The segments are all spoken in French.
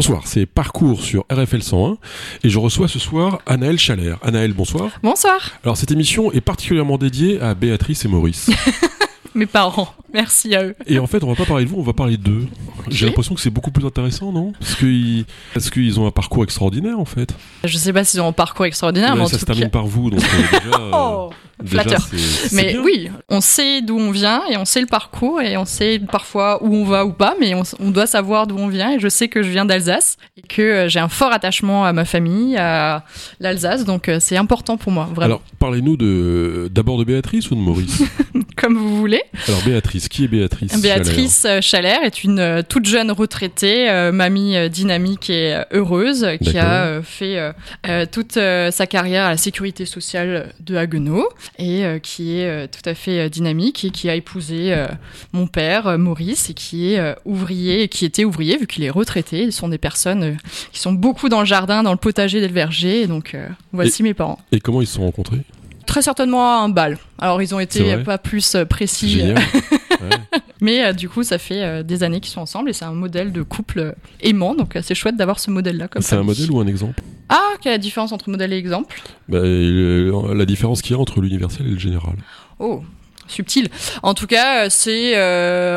Bonsoir, c'est Parcours sur RFL 101 et je reçois ce soir Anaël Chalère. Anaël, bonsoir. Bonsoir. Alors cette émission est particulièrement dédiée à Béatrice et Maurice. Mes parents, merci à eux. Et en fait, on va pas parler de vous, on va parler d'eux. J'ai l'impression que c'est beaucoup plus intéressant, non? Parce qu'ils parce qu'ils ont un parcours extraordinaire, en fait. Je sais pas s'ils ont un parcours extraordinaire, mais en ça se termine cas... par vous, donc euh, déjà, euh, Oh, déjà, flatteur. Mais bien. oui, on sait d'où on vient et on sait le parcours et on sait parfois où on va ou pas, mais on, on doit savoir d'où on vient. Et je sais que je viens d'Alsace et que euh, j'ai un fort attachement à ma famille, à l'Alsace, donc c'est important pour moi, vraiment. Alors, parlez-nous de d'abord de Béatrice ou de Maurice? Comme vous voulez. Alors Béatrice, qui est Béatrice Béatrice Chalère est une euh, toute jeune retraitée, euh, mamie euh, dynamique et heureuse, qui a fait toute sa carrière à la sécurité sociale de Haguenau et qui est tout à fait dynamique et qui a épousé mon père Maurice et qui est ouvrier qui était ouvrier vu qu'il est retraité. Ce sont des personnes qui sont beaucoup dans le jardin, dans le potager et le verger. Donc voici mes parents. Et comment ils se sont rencontrés? Très certainement à un bal. Alors ils ont été pas plus euh, précis. Ouais. Mais euh, du coup, ça fait euh, des années qu'ils sont ensemble et c'est un modèle de couple aimant. Donc euh, c'est chouette d'avoir ce modèle-là comme C'est un modèle ou un exemple? Ah, quelle est la différence entre modèle et exemple? Bah, La différence qu'il y a entre l'universel et le général. Oh, subtil. En tout cas, c'est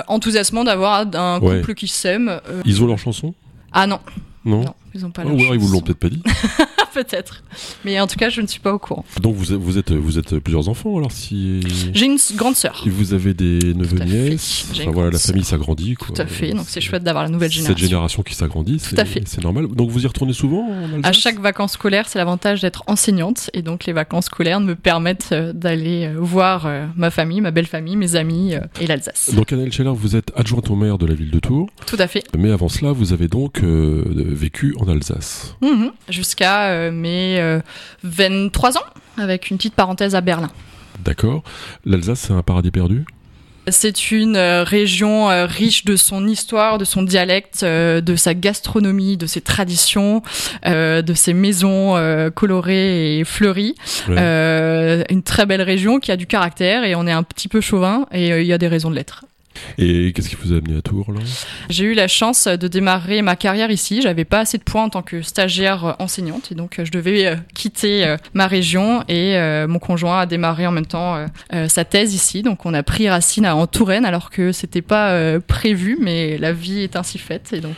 enthousiasmant d'avoir un Ouais. couple qui s'aime. Ils ont leur chanson? Ah non, Non, non, ils ont pas Ah, leur Ou alors ils vous l'ont peut-être pas dit. Peut-être. Mais en tout cas, je ne suis pas au courant. Donc vous êtes, vous êtes, vous êtes plusieurs enfants alors si. J'ai une grande sœur. Et vous avez des neveux nièces. Enfin, voilà, la famille s'agrandit. Tout à fait. Donc c'est chouette d'avoir la nouvelle Cette génération. génération qui s'agrandit, c'est à fait. c'est normal. Donc vous y retournez souvent en À chaque vacances scolaires, c'est l'avantage d'être enseignante. Et donc, les vacances scolaires me permettent euh, d'aller euh, voir euh, ma famille, ma belle famille, mes amis et l'Alsace. Donc Annelle Scheller, vous êtes adjointe au maire de la ville de Tours, Tout à fait. mais avant cela, vous avez donc euh, vécu en Alsace. Mhm. Jusqu'à mes euh, 23 ans, avec une petite parenthèse à Berlin. D'accord. L'Alsace, c'est un paradis perdu? C'est une euh, région euh, riche de son histoire, de son dialecte, euh, de sa gastronomie, de ses traditions, euh, de ses maisons euh, colorées et fleuries. Ouais. Euh, une très belle région qui a du caractère et on est un petit peu chauvin et euh, il y a des raisons de l'être. Et qu'est-ce qui vous a amené à Tours là J'ai eu la chance de démarrer ma carrière ici. J'avais pas assez de points en tant que stagiaire euh, enseignante et donc euh, je devais euh, quitter ma région et mon conjoint a démarré en même temps sa thèse ici. Donc on a pris racine en Touraine alors que c'était pas prévu, mais la vie est ainsi faite et donc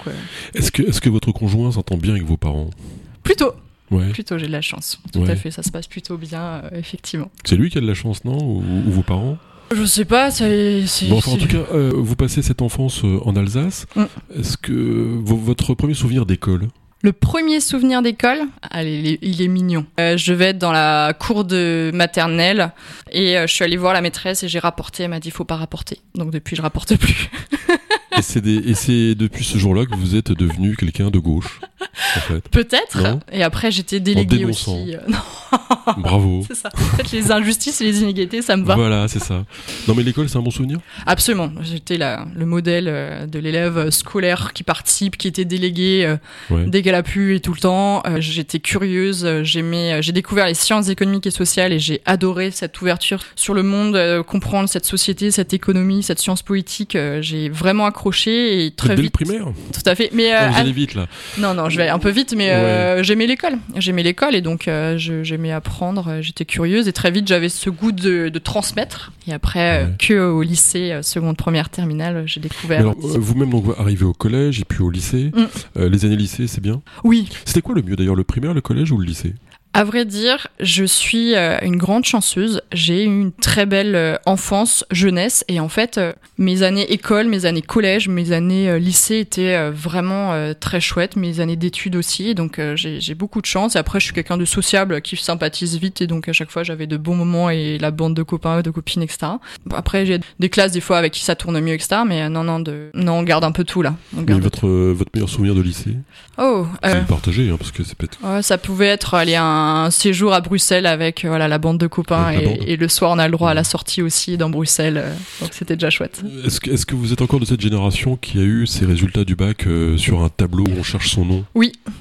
Est-ce que, est que votre conjoint s'entend bien avec vos parents? Plutôt, Ouais. plutôt j'ai de la chance. Tout Ouais. à fait, ça se passe plutôt bien effectivement. C'est lui qui a de la chance, non? Ou, ou vos parents? Je sais pas, c'est Bon, enfin, en tout cas, euh, vous passez cette enfance euh, en Alsace. Mm. Est-ce que vo- votre premier souvenir d'école? Le premier souvenir d'école, allez, il est, il est mignon. Euh, je vais être dans la cour de maternelle et euh, je suis allée voir la maîtresse et j'ai rapporté. Elle m'a dit faut pas rapporter. Donc depuis je rapporte plus. Et c'est depuis ce jour-là que vous êtes devenu quelqu'un de gauche, en fait. Peut-être. Et après j'étais déléguée dénonçant. aussi. Euh, non, Bravo. c'est ça. En fait les injustices et les inégalités ça me va. Voilà, c'est ça. Non, mais l'école, c'est un bon souvenir? Absolument. J'étais le modèle euh, de l'élève scolaire qui participe, qui était délégué euh, Ouais. dès qu'elle a pu et tout le temps. J'étais curieuse, j'aimais, j'ai découvert les sciences économiques et sociales et j'ai adoré cette ouverture sur le monde, comprendre cette société, cette économie, cette science politique. j'ai vraiment accroché et très Dès le vite. primaire Tout à fait. Mais euh, Ah, Vous à- allez vite, là. non, non, je vais un peu vite, mais euh, j'aimais l'école. J'aimais l'école et donc euh, j'aimais apprendre. euh, J'étais curieuse et très vite j'avais ce goût de, de transmettre. Et après, euh, Ouais. que au lycée, euh, seconde, première, terminale, j'ai découvert. alors, euh, vous-même, donc, arrivez au collège et puis au lycée. Mm. Euh, les années lycée, c'est bien. Oui, C'était quoi le mieux d'ailleurs, le primaire, le collège ou le lycée? À vrai dire, je suis euh, une grande chanceuse. J'ai eu une très belle euh, enfance, jeunesse, et en fait, euh, mes années école, mes années collège, mes années lycée étaient vraiment très chouettes. Mes années d'études aussi, donc j'ai beaucoup de chance. Et après, je suis quelqu'un de sociable qui sympathise vite, et donc à chaque fois, j'avais de bons moments et la bande de copains, de copines, etc. Après, j'ai des classes des fois avec qui ça tourne mieux, etc. Mais non, non, de... non, on garde un peu tout là. Mais votre, votre meilleur souvenir de lycée? Oh, euh, le partager, hein, parce que c'est peut-être. Ouais, ça pouvait être aller à un, un séjour à Bruxelles avec euh, voilà la bande de copains et, bande. et le soir on a le droit à la sortie aussi dans Bruxelles. euh, donc c'était déjà chouette. Est-ce que, est-ce que vous êtes encore de cette génération qui a eu ses résultats du bac euh, sur un tableau où on cherche son nom?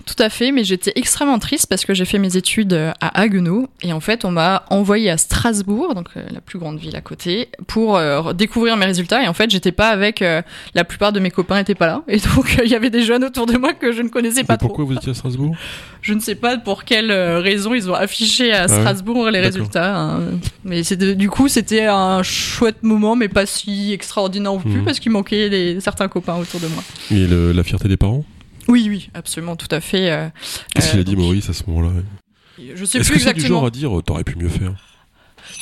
Tout à fait, mais j'étais extrêmement triste parce que j'ai fait mes études euh, à Haguenau et en fait on m'a envoyé à Strasbourg, donc euh, la plus grande ville à côté, pour euh, découvrir mes résultats et en fait j'étais pas avec la plupart de mes copains étaient pas là et donc il y avait des jeunes autour de moi que je ne connaissais pas Et trop. pourquoi vous étiez à Strasbourg? Je ne sais pas pour quelle euh, raison ils ont affiché à ouais Strasbourg les résultats, hein. mais du coup c'était un chouette moment mais pas si extraordinaire non plus Mhm. parce qu'il manquait certains copains autour de moi. Et le- la fierté des parents? Oui oui absolument tout à fait. euh, Qu'est-ce qu'il euh, a dit Maurice à ce moment-là? Je sais Est-ce plus que c'est du genre exactement. à dire euh, t'aurais pu mieux faire?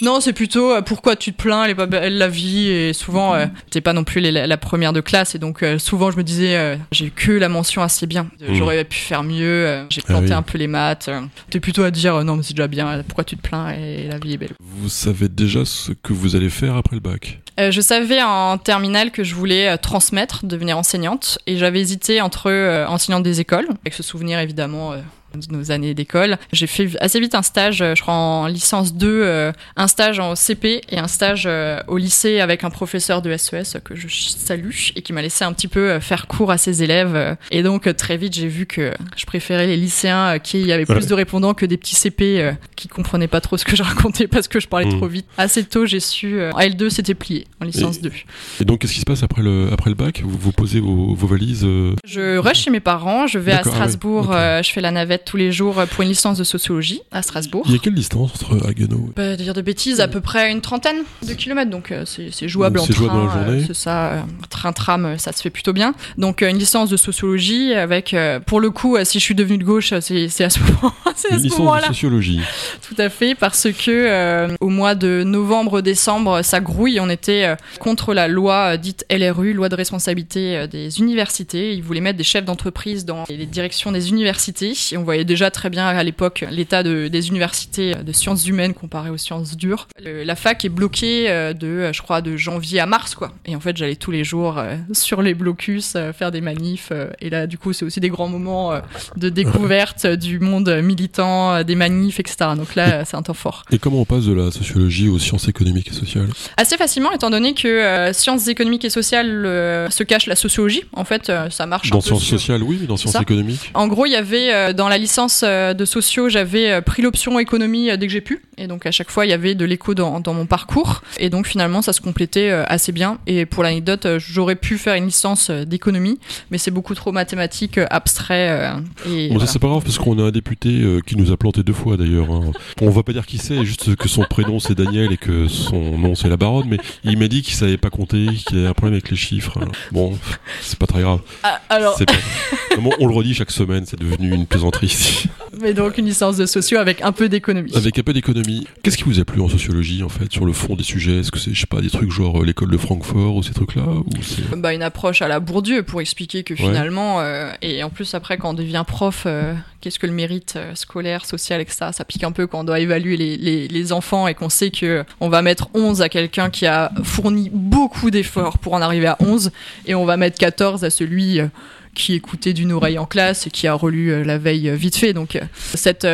Non, c'est plutôt euh, pourquoi tu te plains, elle est pas belle la vie et souvent euh, t'es pas non plus les- la, la première de classe et donc euh, souvent je me disais euh, j'ai eu que la mention assez bien, Mhm. j'aurais pu faire mieux, j'ai Ah planté oui. un peu les maths. T'es plutôt à dire non mais c'est déjà bien, pourquoi tu te plains et la vie est belle. Vous savez déjà ce que vous allez faire après le bac? Je savais en terminale que je voulais transmettre, devenir enseignante et j'avais hésité entre enseignante des écoles avec ce souvenir évidemment. De nos années d'école. J'ai fait assez vite un stage, euh, je crois en licence 2, euh, un stage en CP et un stage euh, au lycée avec un professeur de SES que je salue et qui m'a laissé un petit peu faire cours à ses élèves. Et donc très vite j'ai vu que je préférais les lycéens qui avaient plus de répondants que des petits CP qui comprenaient pas trop ce que je racontais parce que je parlais Mm. trop vite. Assez tôt j'ai su, en L2 c'était plié, en licence Et- 2. Et donc qu'est-ce qui se passe après le, après le bac? Vous, vous posez vos, vos valises euh, Je rush chez mes parents, je vais à ah ouais, Strasbourg, euh, je fais la navette tous les jours euh, pour une licence de sociologie à Strasbourg. Il y a quelle distance entre Haguenau Pas dire de bêtises, à peu près une trentaine de kilomètres, donc euh, c'est jouable Donc en c'est train. jouable dans la euh, journée. c'est ça, euh, train-tram, euh, ça se fait plutôt bien. Donc euh, une licence de sociologie avec, euh, pour le coup, euh, si je suis devenue de gauche, euh, c'est à ce moment, c'est à Une ce licence de moment-là. sociologie. Tout à fait, parce que euh, au mois de novembre-décembre, ça grouille. On était euh, contre la loi euh, dite LRU, loi de responsabilité euh, des universités. Ils voulaient mettre des chefs d'entreprise dans les directions des universités. Et on voyait déjà très bien à l'époque l'état de- des universités de sciences humaines comparé aux sciences dures. Le- la fac est bloquée euh, de, je crois, de janvier à mars, quoi. Et en fait, j'allais tous les jours euh, sur les blocus euh, faire des manifs. et là, du coup, c'est aussi des grands moments de découverte du monde militant, des manifs, etc. Donc là, c'est un temps fort. Et comment on passe de la sociologie aux sciences économiques et sociales? Assez facilement, étant donné que euh, sciences économiques et sociales euh, se cache la sociologie. En fait, ça marche Dans sciences sociales, oui, mais dans sciences économiques En gros, il y avait euh, dans la licence euh, de sociaux, j'avais euh, pris l'option économie euh, dès que j'ai pu, et donc à chaque fois il y avait de l'écho dans, dans mon parcours, et donc finalement ça se complétait assez bien. Et pour l'anecdote, j'aurais pu faire une licence d'économie, mais c'est beaucoup trop mathématique, abstrait. et Bon, voilà. ça c'est pas grave parce qu'on a un député qui nous a planté deux fois d'ailleurs. hein. On va pas dire qui c'est, juste que son prénom c'est Daniel et que son nom c'est la baronne, mais il m'a dit qu'il savait pas compter, qu'il avait un problème avec les chiffres. alors. Bon, c'est pas très grave. Ah, alors, pas... On le redit chaque semaine, c'est devenu une plaisanterie ici. mais donc une licence de sociaux avec un peu d'économie. Avec un peu d'économie. Qu'est-ce qui vous a plu en sociologie en fait, sur le fond des sujets? Est-ce que c'est, je sais pas, des trucs genre euh, l'école de Francfort ou ces trucs-là ou bah, une approche à la Bourdieu pour expliquer que finalement, euh, et en plus après quand on devient prof, euh, qu'est-ce que le mérite euh, scolaire, social, etc. Ça pique un peu quand on doit évaluer les, les, les enfants et qu'on sait que on va mettre 11 à quelqu'un qui a fourni beaucoup d'efforts pour en arriver à 11 et on va mettre 14 à celui... qui écoutait d'une oreille en classe et qui a relu euh, la veille euh, vite fait. Donc euh, cette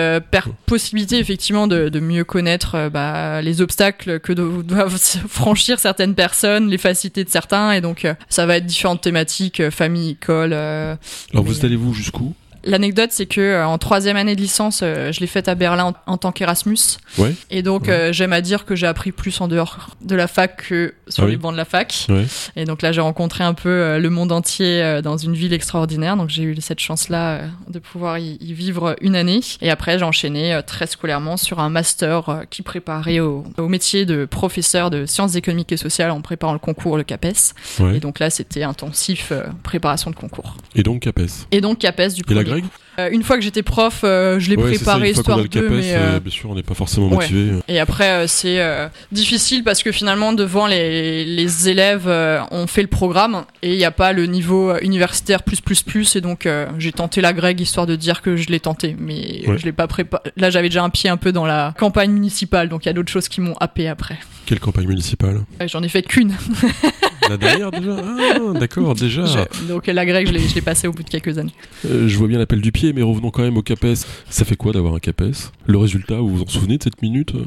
possibilité effectivement de, de mieux connaître bah, les obstacles que do- doivent franchir certaines personnes, les facilités de certains, et donc ça va être différentes thématiques, famille, école. Alors Mais, vous allez vous jusqu'où? L'anecdote, c'est que euh, en troisième année de licence, euh, je l'ai faite à Berlin en, en tant qu'Erasmus, Ouais. et donc Ouais. euh, j'aime à dire que j'ai appris plus en dehors de la fac que sur Ah les oui. bancs de la fac. Ouais. Et donc là, j'ai rencontré un peu le monde entier dans une ville extraordinaire. Donc j'ai eu cette chance-là de pouvoir y, y vivre une année. Et après, j'ai enchaîné très scolairement sur un master qui préparait au, au métier de professeur de sciences économiques et sociales en préparant le concours, le CAPES. Et donc là, c'était intensif préparation de concours. Et donc CAPES. Et donc CAPES du premier. Greg Euh, une fois que j'étais prof, euh, je l'ai Ouais, c'est ça, préparé histoire d'eux, CAPES, mais euh, euh, bien sûr, on n'est pas forcément ouais. motivé. Et après, euh, c'est euh, difficile parce que finalement, devant les, les élèves, euh, on fait le programme et il n'y a pas le niveau euh, universitaire plus, plus, plus. Et donc, euh, j'ai tenté la grecque histoire de dire que je l'ai tenté. Mais Ouais. je l'ai pas préparé. Là, j'avais déjà un pied un peu dans la campagne municipale. Donc, il y a d'autres choses qui m'ont happé après. Quelle campagne municipale? J'en ai fait qu'une. La dernière déjà? Ah, d'accord, déjà. Je- donc la grecque, je l'ai je l'ai passée au bout de quelques années. Euh, je vois bien l'appel du pied, mais revenons quand même au CAPES. Ça fait quoi d'avoir un CAPES? Le résultat, vous vous en souvenez de cette minute euh?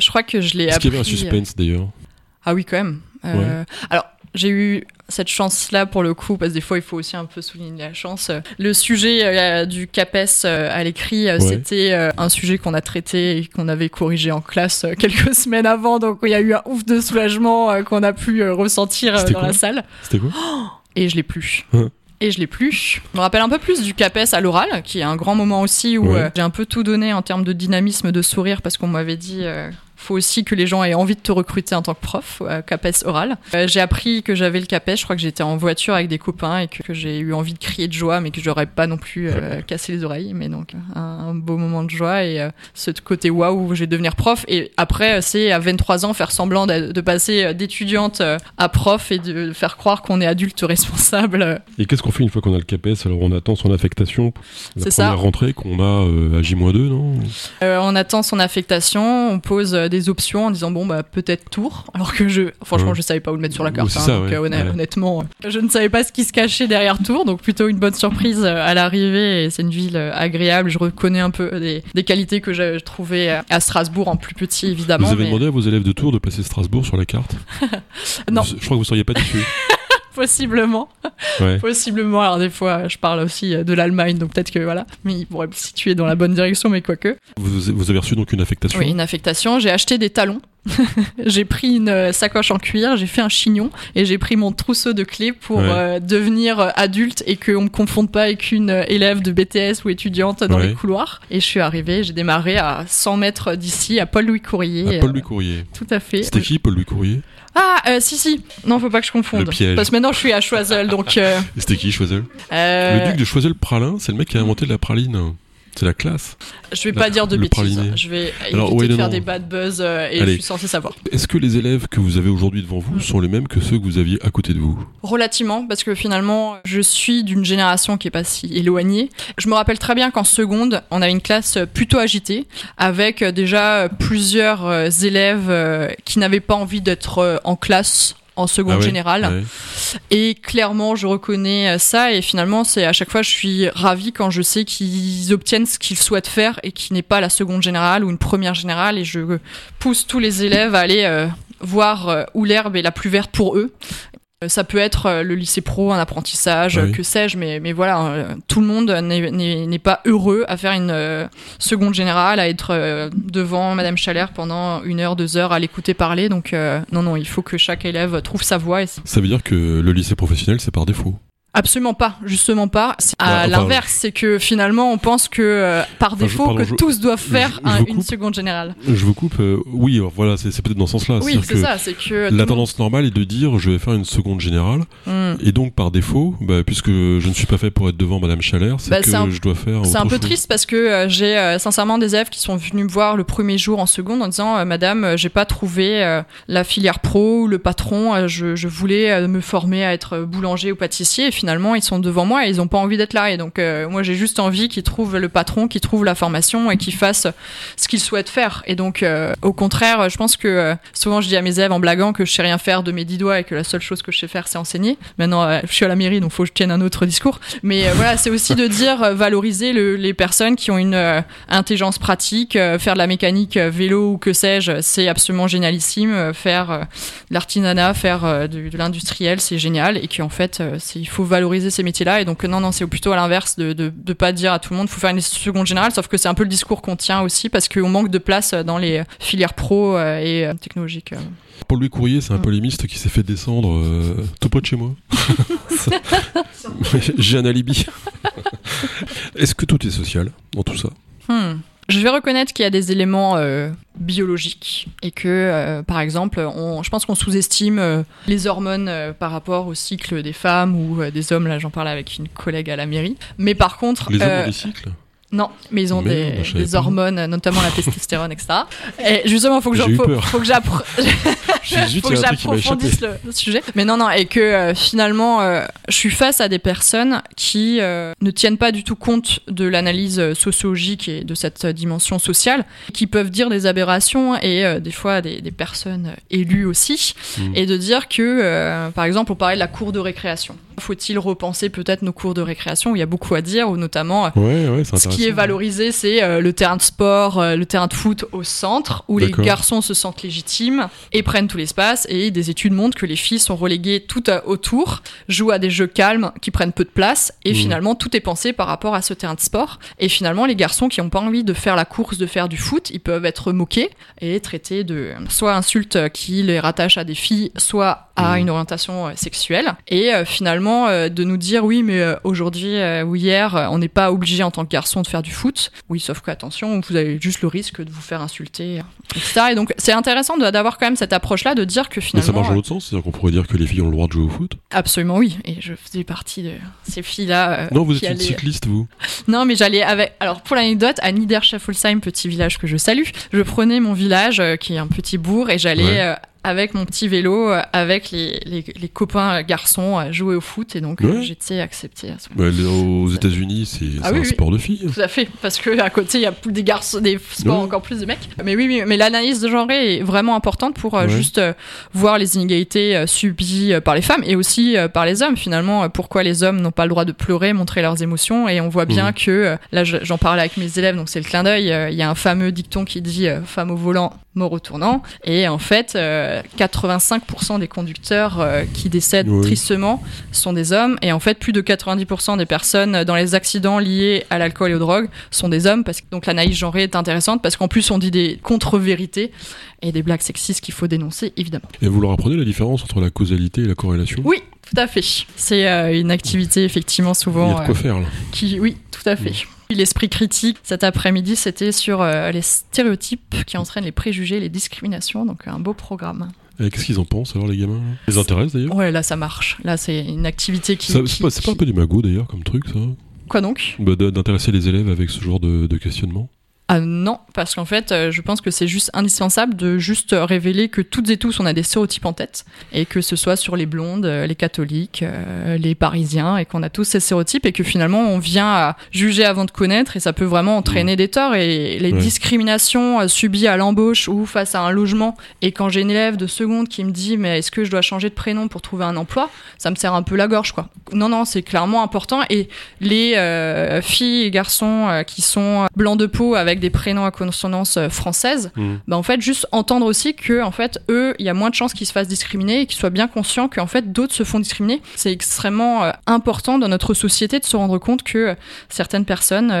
Je crois que je l'ai Est-ce appris. qu'il y avait un suspense d'ailleurs? Ah oui, quand même. Euh, Alors, j'ai eu cette chance-là pour le coup, parce que des fois, il faut aussi un peu souligner la chance. Le sujet euh, du CAPES euh, à l'écrit, euh, Ouais. c'était euh, un sujet qu'on a traité et qu'on avait corrigé en classe euh, quelques semaines avant, donc il y a eu un ouf de soulagement euh, qu'on a pu euh, ressentir euh, dans la salle. C'était quoi? Et je l'ai plus. Et je l'ai plus. Je me rappelle un peu plus du CAPES à l'oral, qui est un grand moment aussi où Ouais. euh, j'ai un peu tout donné en termes de dynamisme, de sourire, parce qu'on m'avait dit euh, faut aussi que les gens aient envie de te recruter en tant que prof, euh, CAPES oral. Euh, j'ai appris que j'avais le CAPES, je crois que j'étais en voiture avec des copains et que, que j'ai eu envie de crier de joie, mais que j'aurais pas non plus euh, cassé les oreilles. Mais donc, un, un beau moment de joie et euh, ce côté waouh, je vais devenir prof. Et après, c'est à 23 ans faire semblant de, de passer d'étudiante à prof et de faire croire qu'on est adulte responsable. Et qu'est-ce qu'on fait une fois qu'on a le CAPES? Alors on attend son affectation. La C'est première ça. rentrée qu'on a à J-2, non? On attend son affectation, on pose euh, des options en disant bon bah peut-être Tours, alors que je franchement je savais pas où le mettre sur la carte. hein, ça, donc, ouais. euh, Ouais. Honnêtement, euh, je ne savais pas ce qui se cachait derrière Tours, donc plutôt une bonne surprise à l'arrivée. C'est une ville agréable. Je reconnais un peu des, des qualités que j'ai trouvées à Strasbourg en plus petit évidemment. Vous avez mais demandé à vos élèves de Tours de placer Strasbourg sur la carte Non. Vous- Je crois que vous seriez pas déçus. possiblement, Ouais. possiblement. Alors des fois je parle aussi euh, de l'Allemagne, donc peut-être que voilà, mais ils pourraient me situer dans la bonne direction, mais quoique. Vous, vous avez reçu donc une affectation Oui, une affectation. J'ai acheté des talons. j'ai pris une euh, sacoche en cuir, j'ai fait un chignon et j'ai pris mon trousseau de clés pour Ouais. euh, devenir adulte et qu'on me confonde pas avec une élève de BTS ou étudiante dans Ouais. les couloirs. Et je suis arrivée, j'ai démarré à 100 mètres d'ici, à Paul-Louis Courrier. À Paul euh, Louis Courrier. tout à fait. C'était qui Paul Louis Courrier? Ah, euh, si, si. Non, faut pas que je confonde. Le piège. Parce que maintenant, je suis à Choiseul, donc... euh, C'était qui Choiseul? euh, Le duc de Choiseul-Pralin, c'est le mec qui a inventé la praline. C'est la classe. Je vais La- pas dire de bêtises. praliné. Je vais Alors, éviter ouais, de non, faire non. des bad buzz euh, et Allez. je suis censée savoir. Est-ce que les élèves que vous avez aujourd'hui devant vous sont les mêmes que ceux que vous aviez à côté de vous? Relativement, parce que finalement, je suis d'une génération qui est pas si éloignée. Je me rappelle très bien qu'en seconde, on avait une classe plutôt agitée, avec déjà plusieurs euh, élèves euh, qui n'avaient pas envie d'être en classe en seconde Ah générale. Ouais. Et clairement, je reconnais euh, ça. Et finalement, c'est à chaque fois, je suis ravie quand je sais qu'ils obtiennent ce qu'ils souhaitent faire et qui n'est pas la seconde générale ou une première générale. Et je pousse tous les élèves à aller euh, voir euh, où l'herbe est la plus verte pour eux. Euh, Ça peut être euh, le lycée pro, un apprentissage, Ah euh, oui. que sais-je, mais, mais voilà, tout le monde n'est- pas heureux à faire une seconde générale, à être devant Madame Chalère pendant une heure, deux heures, à l'écouter parler. Donc euh, non, non, il faut que chaque élève trouve sa voie. Et Ça veut dire que le lycée professionnel, c'est par défaut. Absolument pas, justement pas. À enfin, l'inverse, c'est que finalement on pense que euh, par Enfin, défaut pardon, que je- tous doivent faire je- je un- vous une seconde générale. Je vous coupe. euh, oui, alors voilà, c'est peut-être dans ce sens-là. Oui, c'est ça, c'est que La tendance normale est de dire je vais faire une seconde générale Hmm. et donc par défaut, bah, puisque je ne suis pas fait pour être devant Madame Chalère, c'est Bah, que un- je dois faire. C'est un peu chose. triste parce que euh, j'ai sincèrement des élèves qui sont venus me voir le premier jour en seconde en disant Madame, j'ai pas trouvé la filière pro ou le patron, je, voulais me former à être boulanger ou pâtissier et finalement ils sont devant moi et ils ont pas envie d'être là et donc euh, moi j'ai juste envie qu'ils trouvent le patron, qu'ils trouvent la formation et qu'ils fassent ce qu'ils souhaitent faire et donc euh, au contraire je pense que euh, souvent je dis à mes élèves en blaguant que je sais rien faire de mes dix doigts et que la seule chose que je sais faire c'est enseigner. Maintenant je suis à la mairie donc faut que je tienne un autre discours mais voilà c'est aussi de dire valoriser le- les personnes qui ont une intelligence pratique, faire de la mécanique vélo ou que sais-je, c'est absolument génialissime. Faire de l'artisanat, faire de, l'industriel, c'est génial. Et qu'en fait, euh, c'est- il faut ces métiers-là. Et donc, non, non, c'est plutôt à l'inverse de, de, de pas dire à tout le monde, faut faire une seconde générale. Sauf que c'est un peu le discours qu'on tient aussi parce qu'on manque de place dans les filières pro euh, et euh, technologiques. euh. Paul Louis Courrier, c'est un Mm. polémiste qui s'est fait descendre euh, tout près de chez moi. J'ai un alibi. Est-ce que tout est social dans tout ça? Hmm. Je vais reconnaître qu'il y a des éléments euh, biologiques et que, euh, par exemple, on, je pense qu'on sous-estime euh, les hormones euh, par rapport au cycle des femmes ou euh, des hommes. Là, j'en parlais avec une collègue à la mairie. Mais par contre, Les hommes ont des cycles? Non, mais ils ont des, pas. hormones, notamment la testostérone, etc. Et justement, faut que j'approfondisse le, le, sujet. Mais non, non, et que euh, finalement, euh, je suis face à des personnes qui euh, ne tiennent pas du tout compte de l'analyse sociologique et de cette dimension sociale, qui peuvent dire des aberrations et des fois des, des, personnes élues aussi, mm. et de dire que, par exemple, on parlait de la cour de récréation. Faut-il repenser peut-être nos cours de récréation où il y a beaucoup à dire, ou notamment ouais, ouais, ce qui est valorisé, c'est le terrain de sport, le terrain de foot au centre, où les garçons se sentent légitimes et prennent tout l'espace, et des études montrent que les filles sont reléguées tout autour, jouent à des jeux calmes qui prennent peu de place, et mmh. finalement tout est pensé par rapport à ce terrain de sport. Et finalement, les garçons qui n'ont pas envie de faire la course, de faire du foot, ils peuvent être moqués et traités de soit insultes qui les rattachent à des filles, soit à mmh. une orientation euh, sexuelle. Et euh, finalement, euh, de nous dire oui, mais aujourd'hui ou hier, on n'est pas obligé en tant que garçon de faire du foot. Oui, sauf que attention, vous avez juste le risque de vous faire insulter, etc. Et donc, c'est intéressant d'avoir quand même cette approche-là, de dire que finalement. Mais ça marche dans l'autre sens, c'est-à-dire qu'on pourrait dire que les filles ont le droit de jouer au foot Absolument oui, et je faisais partie de ces filles-là. non, vous êtes une cycliste, vous Non, mais j'allais avec. Alors, pour l'anecdote, à Niederschaffolsheim, petit village que je salue, je prenais mon village, qui est un petit bourg, et j'allais avec mon petit vélo, euh, avec les, les, les, copains garçons à jouer au foot. Et donc, euh, j'étais acceptée à ce moment. Bah, aux États-Unis, c'est ah un sport de filles. Tout à fait, parce que à côté, il y a plus des garçons, des sports encore plus de mecs. Mais oui, mais l'analyse de genre est vraiment importante pour euh, juste voir les inégalités subies par les femmes et aussi par les hommes. Finalement, pourquoi les hommes n'ont pas le droit de pleurer, montrer leurs émotions. Et on voit bien mmh. que, là, j'en parlais avec mes élèves, donc c'est le clin d'œil. Il y a un fameux dicton qui dit femme au volant, mort au tournant. Et en fait, 85% des conducteurs euh, qui décèdent tristement sont des hommes. Et en fait, plus de 90% des personnes dans les accidents liés à l'alcool et aux drogues sont des hommes. Parce que donc l'analyse genrée est intéressante parce qu'en plus on dit des contre-vérités et des blagues sexistes qu'il faut dénoncer, évidemment. Et vous leur apprenez la différence entre la causalité et la corrélation? Oui, tout à fait. C'est euh, une activité effectivement souvent. Il y a de quoi euh, faire là. Qui, oui, tout à fait. L'esprit critique cet après-midi, c'était sur les stéréotypes qui entraînent les préjugés, les discriminations. Donc un beau programme. Qu'est-ce qu'ils en pensent alors les gamins Ça les intéresse d'ailleurs? Ouais, là ça marche. Là c'est une activité qui. C'est pas, pas, un peu du magot d'ailleurs comme truc ça? Quoi donc? Bah, D'intéresser les élèves avec ce genre de, de questionnement? Ah non, parce qu'en fait, euh, je pense que c'est juste indispensable de juste révéler que toutes et tous, on a des stéréotypes en tête, et que ce soit sur les blondes, euh, les catholiques, euh, les parisiens, et qu'on a tous ces stéréotypes, et que finalement, on vient à juger avant de connaître, et ça peut vraiment entraîner mmh. des torts, et les discriminations subies à l'embauche ou face à un logement, et quand j'ai une élève de seconde qui me dit, mais est-ce que je dois changer de prénom pour trouver un emploi, ça me serre un peu la gorge, quoi. Non, non, c'est clairement important, et les filles et garçons qui sont blancs de peau avec des prénoms à consonance euh, française, mmh. bah en fait juste entendre aussi que en fait eux, il y a moins de chances qu'ils se fassent discriminer et qu'ils soient bien conscients qu'en fait d'autres se font discriminer. C'est extrêmement euh, important dans notre société de se rendre compte que euh, certaines personnes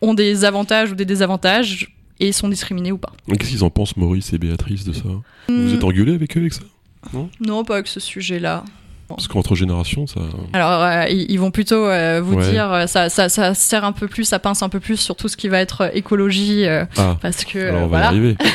ont des avantages ou des désavantages et sont discriminées ou pas. Qu'est-ce qu'ils en pensent Maurice et Béatrice de ça? Vous mmh. êtes engueulés avec eux avec ça? Non, non pas avec ce sujet-là. Parce qu'entre générations, ça. Alors, euh, ils vont plutôt euh, vous dire, euh, ça, ça, ça, sert un peu plus, ça pince un peu plus sur tout ce qui va être écologie. Ah. parce que. Alors, on va y arriver.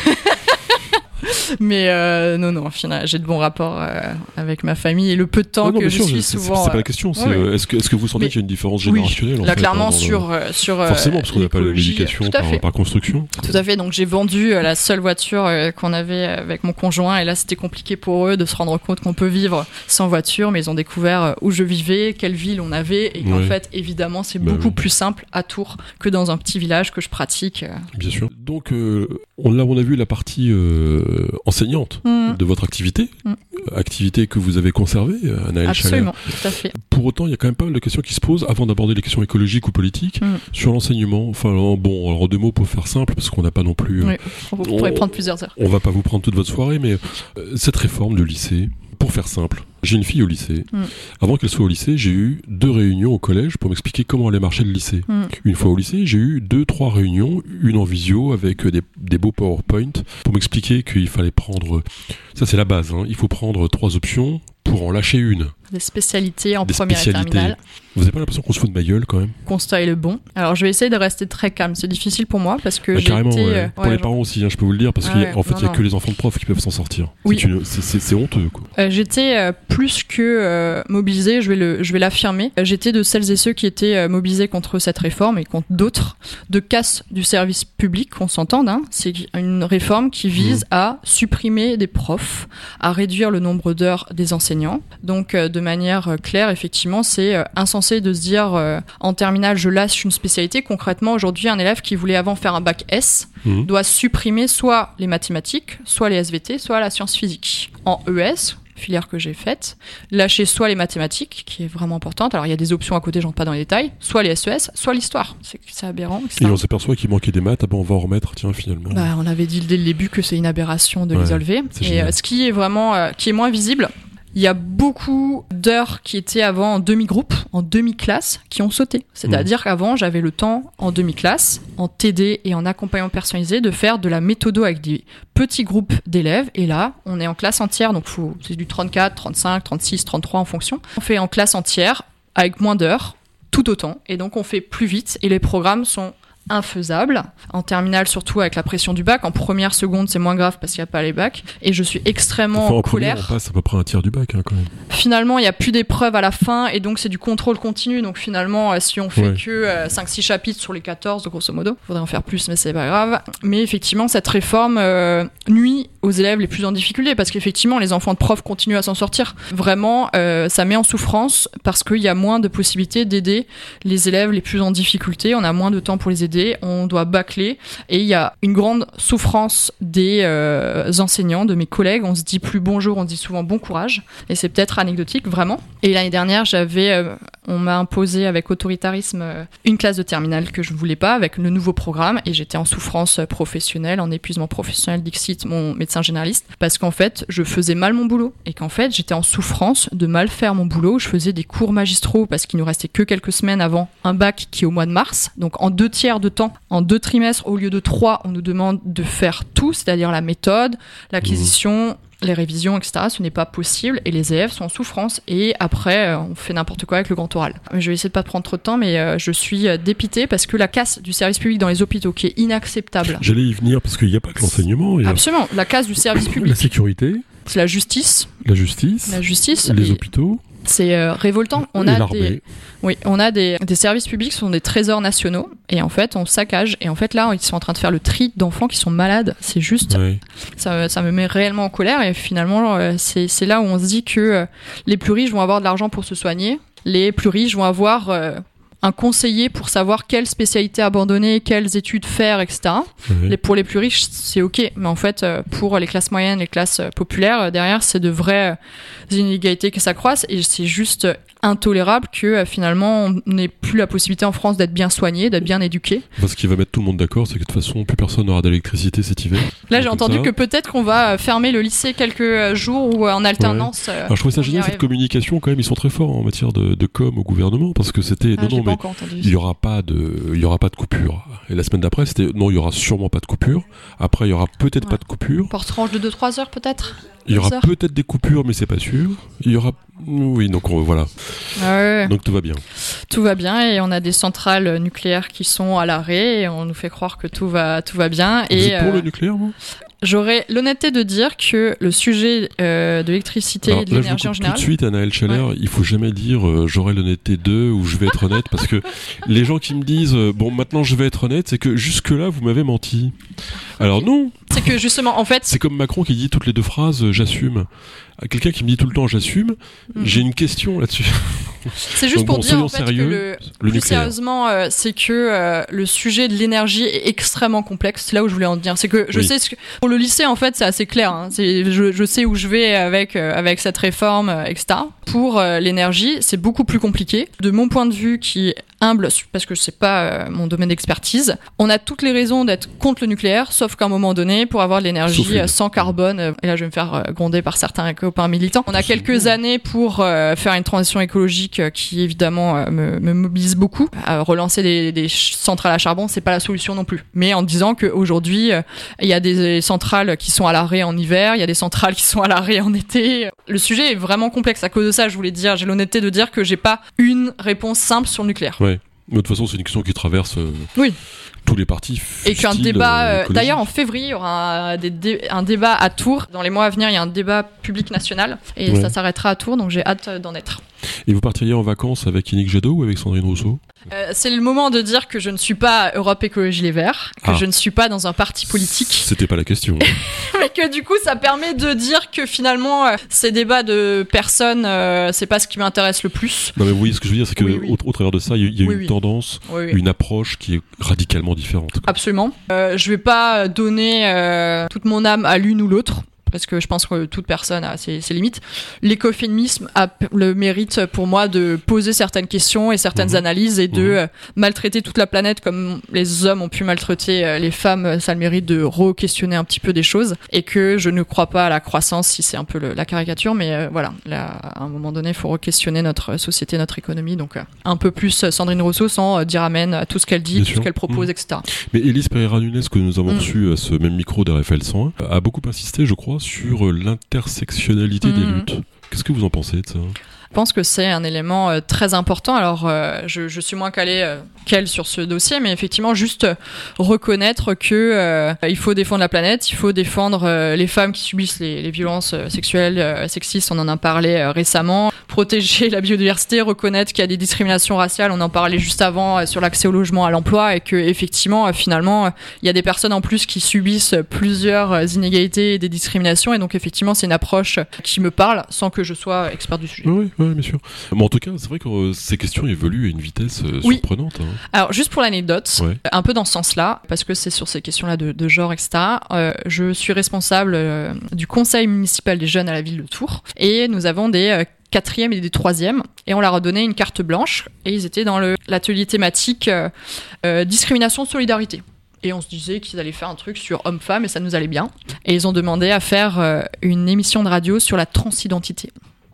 Mais euh, non, non, j'ai de bons rapports euh, avec ma famille et le peu de temps que je suis souvent. C'est pas la question. Euh, est-ce que, est que, vous sentez qu'il y a une différence générationnelle Là, clairement, sur, sur. Forcément, parce qu'on n'a pas l'éducation par, par, construction. Tout à fait. Donc, j'ai vendu la seule voiture qu'on avait avec mon conjoint. Et là, c'était compliqué pour eux de se rendre compte qu'on peut vivre sans voiture. Mais ils ont découvert où je vivais, quelle ville on avait. Et qu'en fait, évidemment, c'est bah beaucoup plus simple à Tours que dans un petit village que je pratique. Bien sûr. Donc, on, là, on a vu la partie enseignante mm. de votre activité, mm. activité que vous avez conservée, euh, Anaël Absolument, tout à fait. Pour autant, il y a quand même pas mal de questions qui se posent avant d'aborder les questions écologiques ou politiques mm. sur l'enseignement. Enfin, bon, alors deux mots pour faire simple, parce qu'on n'a pas non plus. Oui, on, pourrait prendre plusieurs heures. On va pas vous prendre toute votre soirée, mais euh, cette réforme du lycée, pour faire simple, j'ai une fille au lycée. Mm. Avant qu'elle soit au lycée, j'ai eu deux réunions au collège pour m'expliquer comment allait marcher le lycée. Mm. Une fois au lycée, j'ai eu deux, trois réunions, une en visio avec des, des beaux PowerPoint pour m'expliquer qu'il fallait prendre, ça c'est la base, hein, il faut prendre trois options pour en lâcher une. Des spécialités en Des première spécialités. et terminale. Vous avez pas l'impression qu'on se fout de ma gueule quand même? Constat est le bon. Alors je vais essayer de rester très calme. C'est difficile pour moi parce que Ah, j'ai Carrément, été, ouais. euh, pour ouais, les genre- parents aussi, hein, je peux vous le dire, parce Ah qu'en ouais, fait, il non, y a non. que les enfants de profs qui peuvent s'en sortir. Oui. C'est une- honteux, quoi. Euh, j'étais euh, plus que mobilisée, je vais le, je vais l'affirmer. J'étais de celles et ceux qui étaient mobilisés contre cette réforme et contre d'autres de casse du service public, qu'on s'entende. Hein. C'est une réforme qui vise à supprimer des profs, à réduire le nombre d'heures des enseignants. Donc, euh, de manière euh, claire, effectivement, c'est euh, insensé de se dire euh, en terminale, je lâche une spécialité. Concrètement, aujourd'hui, un élève qui voulait avant faire un bac S Mhm. doit supprimer soit les mathématiques, soit les SVT, soit la science physique. En ES, filière que j'ai faite, lâcher soit les mathématiques, qui est vraiment importante, alors il y a des options à côté, j'entre pas dans les détails, soit les SES, soit l'histoire. C'est c'est aberrant. Et on s'aperçoit qu'il manquait des maths, ah ben on va en remettre, tiens, finalement. Bah, on avait dit dès le début que c'est une aberration de Ouais, les enlever. Et euh, ce qui est vraiment, euh, qui est moins visible, il y a beaucoup d'heures qui étaient avant en demi-groupe, en demi-classe, qui ont sauté. C'est-à-dire qu'avant, j'avais le temps en demi-classe, en TD et en accompagnement personnalisé, de faire de la méthodo avec des petits groupes d'élèves. Et là, on est en classe entière, donc c'est du 34, 35, 36, 33 en fonction. On fait en classe entière, avec moins d'heures, tout autant. Et donc, on fait plus vite et les programmes sont infaisable. En terminale, surtout avec la pression du bac. En première, seconde, c'est moins grave parce qu'il n'y a pas les bacs. Et je suis extrêmement Enfin, en colère. on passe à peu près un tiers du bac, hein, quand même. Finalement, il n'y a plus d'épreuves à la fin et donc c'est du contrôle continu. Donc finalement, euh, si on fait Ouais. que 5-6 chapitres sur les 14, grosso modo, faudrait en faire plus, mais c'est pas grave. Mais effectivement, cette réforme euh, nuit aux élèves les plus en difficulté parce qu'effectivement, les enfants de profs continuent à s'en sortir. Vraiment, euh, ça met en souffrance parce qu'il y a moins de possibilités d'aider les élèves les plus en difficulté. On a moins de temps pour les aider. On doit bâcler et il y a une grande souffrance des euh, enseignants, de mes collègues. On se dit plus bonjour, on se dit souvent bon courage. Et c'est peut-être anecdotique, vraiment. Et l'année dernière, j'avais, euh, on m'a imposé avec autoritarisme euh, une classe de terminale que je ne voulais pas avec le nouveau programme et j'étais en souffrance professionnelle, en épuisement professionnel, Dixit, mon médecin généraliste, parce qu'en fait, je faisais mal mon boulot et qu'en fait, j'étais en souffrance de mal faire mon boulot. Je faisais des cours magistraux parce qu'il nous restait que quelques semaines avant un bac qui est au mois de mars. Donc en deux tiers de temps, en deux trimestres au lieu de trois, on nous demande de faire tout, c'est-à-dire la méthode, l'acquisition, les révisions, etc. Ce n'est pas possible et les élèves sont en souffrance et après euh, on fait n'importe quoi avec le grand oral. Je vais essayer de pas prendre trop de temps, mais euh, je suis euh, dépitée parce que la casse du service public dans les hôpitaux, qui est inacceptable. J'allais y venir parce qu'il n'y a pas que l'enseignement, Absolument, la casse du service la public, sécurité, c'est la justice, la justice, la justice, les et hôpitaux, c'est euh, révoltant. On a des, oui, on a des, des services publics qui sont des trésors nationaux. Et en fait on saccage. Et en fait là ils sont en train de faire le tri d'enfants qui sont malades. C'est juste ça, ça me met réellement en colère. Et finalement euh, c'est là où on se dit que euh, les plus riches vont avoir de l'argent pour se soigner, les plus riches vont avoir euh, un conseiller pour savoir quelle spécialité abandonner, quelles études faire, etc. Les, pour les plus riches, c'est ok, mais en fait, euh, pour les classes moyennes, les classes euh, populaires, euh, derrière, c'est de vraies inégalités qui s'accroissent et c'est juste intolérable que finalement on n'ait plus la possibilité en France d'être bien soigné, d'être bien éduqué. Enfin, ce qui va mettre tout le monde d'accord, c'est que de toute façon, plus personne n'aura d'électricité cet hiver. Là, j'ai entendu ça. que peut-être qu'on va fermer le lycée quelques jours ou en alternance. Alors, je trouvais ça génial, cette communication, quand même, ils sont très forts en matière de, de com au gouvernement, parce que c'était, Ah, non, j'ai non, mais il y aura pas de, il y aura pas de coupure. Et la semaine d'après, c'était, non, il y aura sûrement pas de coupure. Après, il y aura peut-être Ouais. pas de coupure. Porte tranche de 2-3 heures peut-être? Il y aura peut-être des coupures, mais c'est pas sûr. Il y aura, oui, donc on- voilà. Ouais. Donc tout va bien. Tout va bien et on a des centrales nucléaires qui sont à l'arrêt et on nous fait croire que tout va, tout va bien. Vous et êtes pour euh, le nucléaire, vous? J'aurais l'honnêteté de dire que le sujet euh, de l'électricité et de là, je vous l'énergie en coupe tout général. de suite, Anaël Scheller, il faut jamais dire euh, j'aurai l'honnêteté de ou je vais être honnête parce que les gens qui me disent euh, bon maintenant je vais être honnête, c'est que jusque là vous m'avez menti. Alors non, C'est que justement, en fait, c'est comme Macron qui dit toutes les deux phrases euh, j'assume. À Quelqu'un qui me dit tout le temps j'assume, Mhm. j'ai une question là-dessus. c'est juste Donc pour bon, dire en fait sérieux, que le, Le plus sérieusement, euh, c'est que euh, le sujet de l'énergie est extrêmement complexe. C'est là où je voulais en dire. C'est que je Oui. sais ce que pour le lycée en fait c'est assez clair. Hein. Je, je sais où je vais avec euh, avec cette réforme, etc. Pour l'énergie, c'est beaucoup plus compliqué. De mon point de vue, qui humble parce que c'est pas euh, mon domaine d'expertise. On a toutes les raisons d'être contre le nucléaire, sauf qu'à un moment donné, pour avoir de l'énergie euh, sans carbone, euh, et là je vais me faire euh, gronder par certains copains militants, on a quelques années pour euh, faire une transition écologique euh, qui évidemment euh, me, me mobilise beaucoup. Euh, relancer des, des centrales à charbon, c'est pas la solution non plus. Mais en disant qu'aujourd'hui, euh, il y a des centrales qui sont à l'arrêt en hiver, il y a des centrales qui sont à l'arrêt en été. Le sujet est vraiment complexe. À cause de ça, je voulais dire, j'ai l'honnêteté de dire que j'ai pas une réponse simple sur le nucléaire. Ouais. Mais de toute façon, c'est une question qui traverse euh, Oui. tous les partis. Et qu'un débat. euh, euh. D'ailleurs, en février, il y aura un, des dé- un débat à Tours. Dans les mois à venir, il y a un débat public national. Et Ouais. ça s'arrêtera à Tours, donc j'ai hâte d'en être. Et vous partiriez en vacances avec Yannick Jadot ou avec Sandrine Rousseau? Euh, c'est le moment de dire que je ne suis pas Europe Écologie Les Verts, que Ah. je ne suis pas dans un parti politique, C'était pas la question. mais que du coup, ça permet de dire que finalement, euh, ces débats de personnes, euh, c'est pas ce qui m'intéresse le plus. non mais vous voyez ce que je veux dire, c'est que Oui, oui. Au, au travers de ça, il y a, il y a Oui, une tendance, une approche qui est radicalement différente. quoi. Absolument. Euh, je vais pas donner toute mon âme à l'une ou l'autre. Parce que je pense que toute personne a ses, ses limites. L'écoféminisme a le mérite pour moi de poser certaines questions et certaines Mhm. analyses et de Mhm. euh, maltraiter toute la planète comme les hommes ont pu maltraiter euh, les femmes. euh, Ça a le mérite de re-questionner un petit peu des choses et que je ne crois pas à la croissance si c'est un peu le- la caricature. Mais euh, voilà, là, à un moment donné, il faut re-questionner notre société, notre économie. Donc euh, un peu plus Sandrine Rousseau sans dire amen à tout ce qu'elle dit, Bien tout sûr. ce qu'elle propose, Mhm. etc. Mais Élise Pereira-Nunes, que nous avons Mm. reçue à ce même micro d'RFL 101, a beaucoup insisté, je crois, sur l'intersectionnalité des Mm. luttes. Qu'est-ce que vous en pensez de ça? Je pense que c'est un élément euh, très important. Alors, euh, je, je suis moins calée euh, qu'elle sur ce dossier, mais effectivement, juste euh, reconnaître que euh, il faut défendre la planète, il faut défendre euh, les femmes qui subissent les, les violences sexuelles, sexistes. On en a parlé récemment. Protéger la biodiversité, reconnaître qu'il y a des discriminations raciales. On en parlait juste avant sur l'accès au logement, à l'emploi, et que effectivement, finalement, il y a des personnes en plus qui subissent plusieurs inégalités et des discriminations. Et donc, effectivement, c'est une approche qui me parle, sans que je sois expert du sujet. Oui, bien sûr. Mais en tout cas, c'est vrai que euh, ces questions évoluent à une vitesse euh, Oui. surprenante. hein. Alors, juste pour l'anecdote, Ouais. un peu dans ce sens-là, parce que c'est sur ces questions-là de, de genre, etc., euh, je suis responsable euh, du conseil municipal des jeunes à la ville de Tours, et nous avons des euh, quatrièmes et des troisièmes, et on leur a donné une carte blanche, et ils étaient dans l'atelier thématique euh, euh, discrimination, solidarité. Et on se disait qu'ils allaient faire un truc sur homme-femme, et ça nous allait bien. Et ils ont demandé à faire une émission de radio sur la transidentité.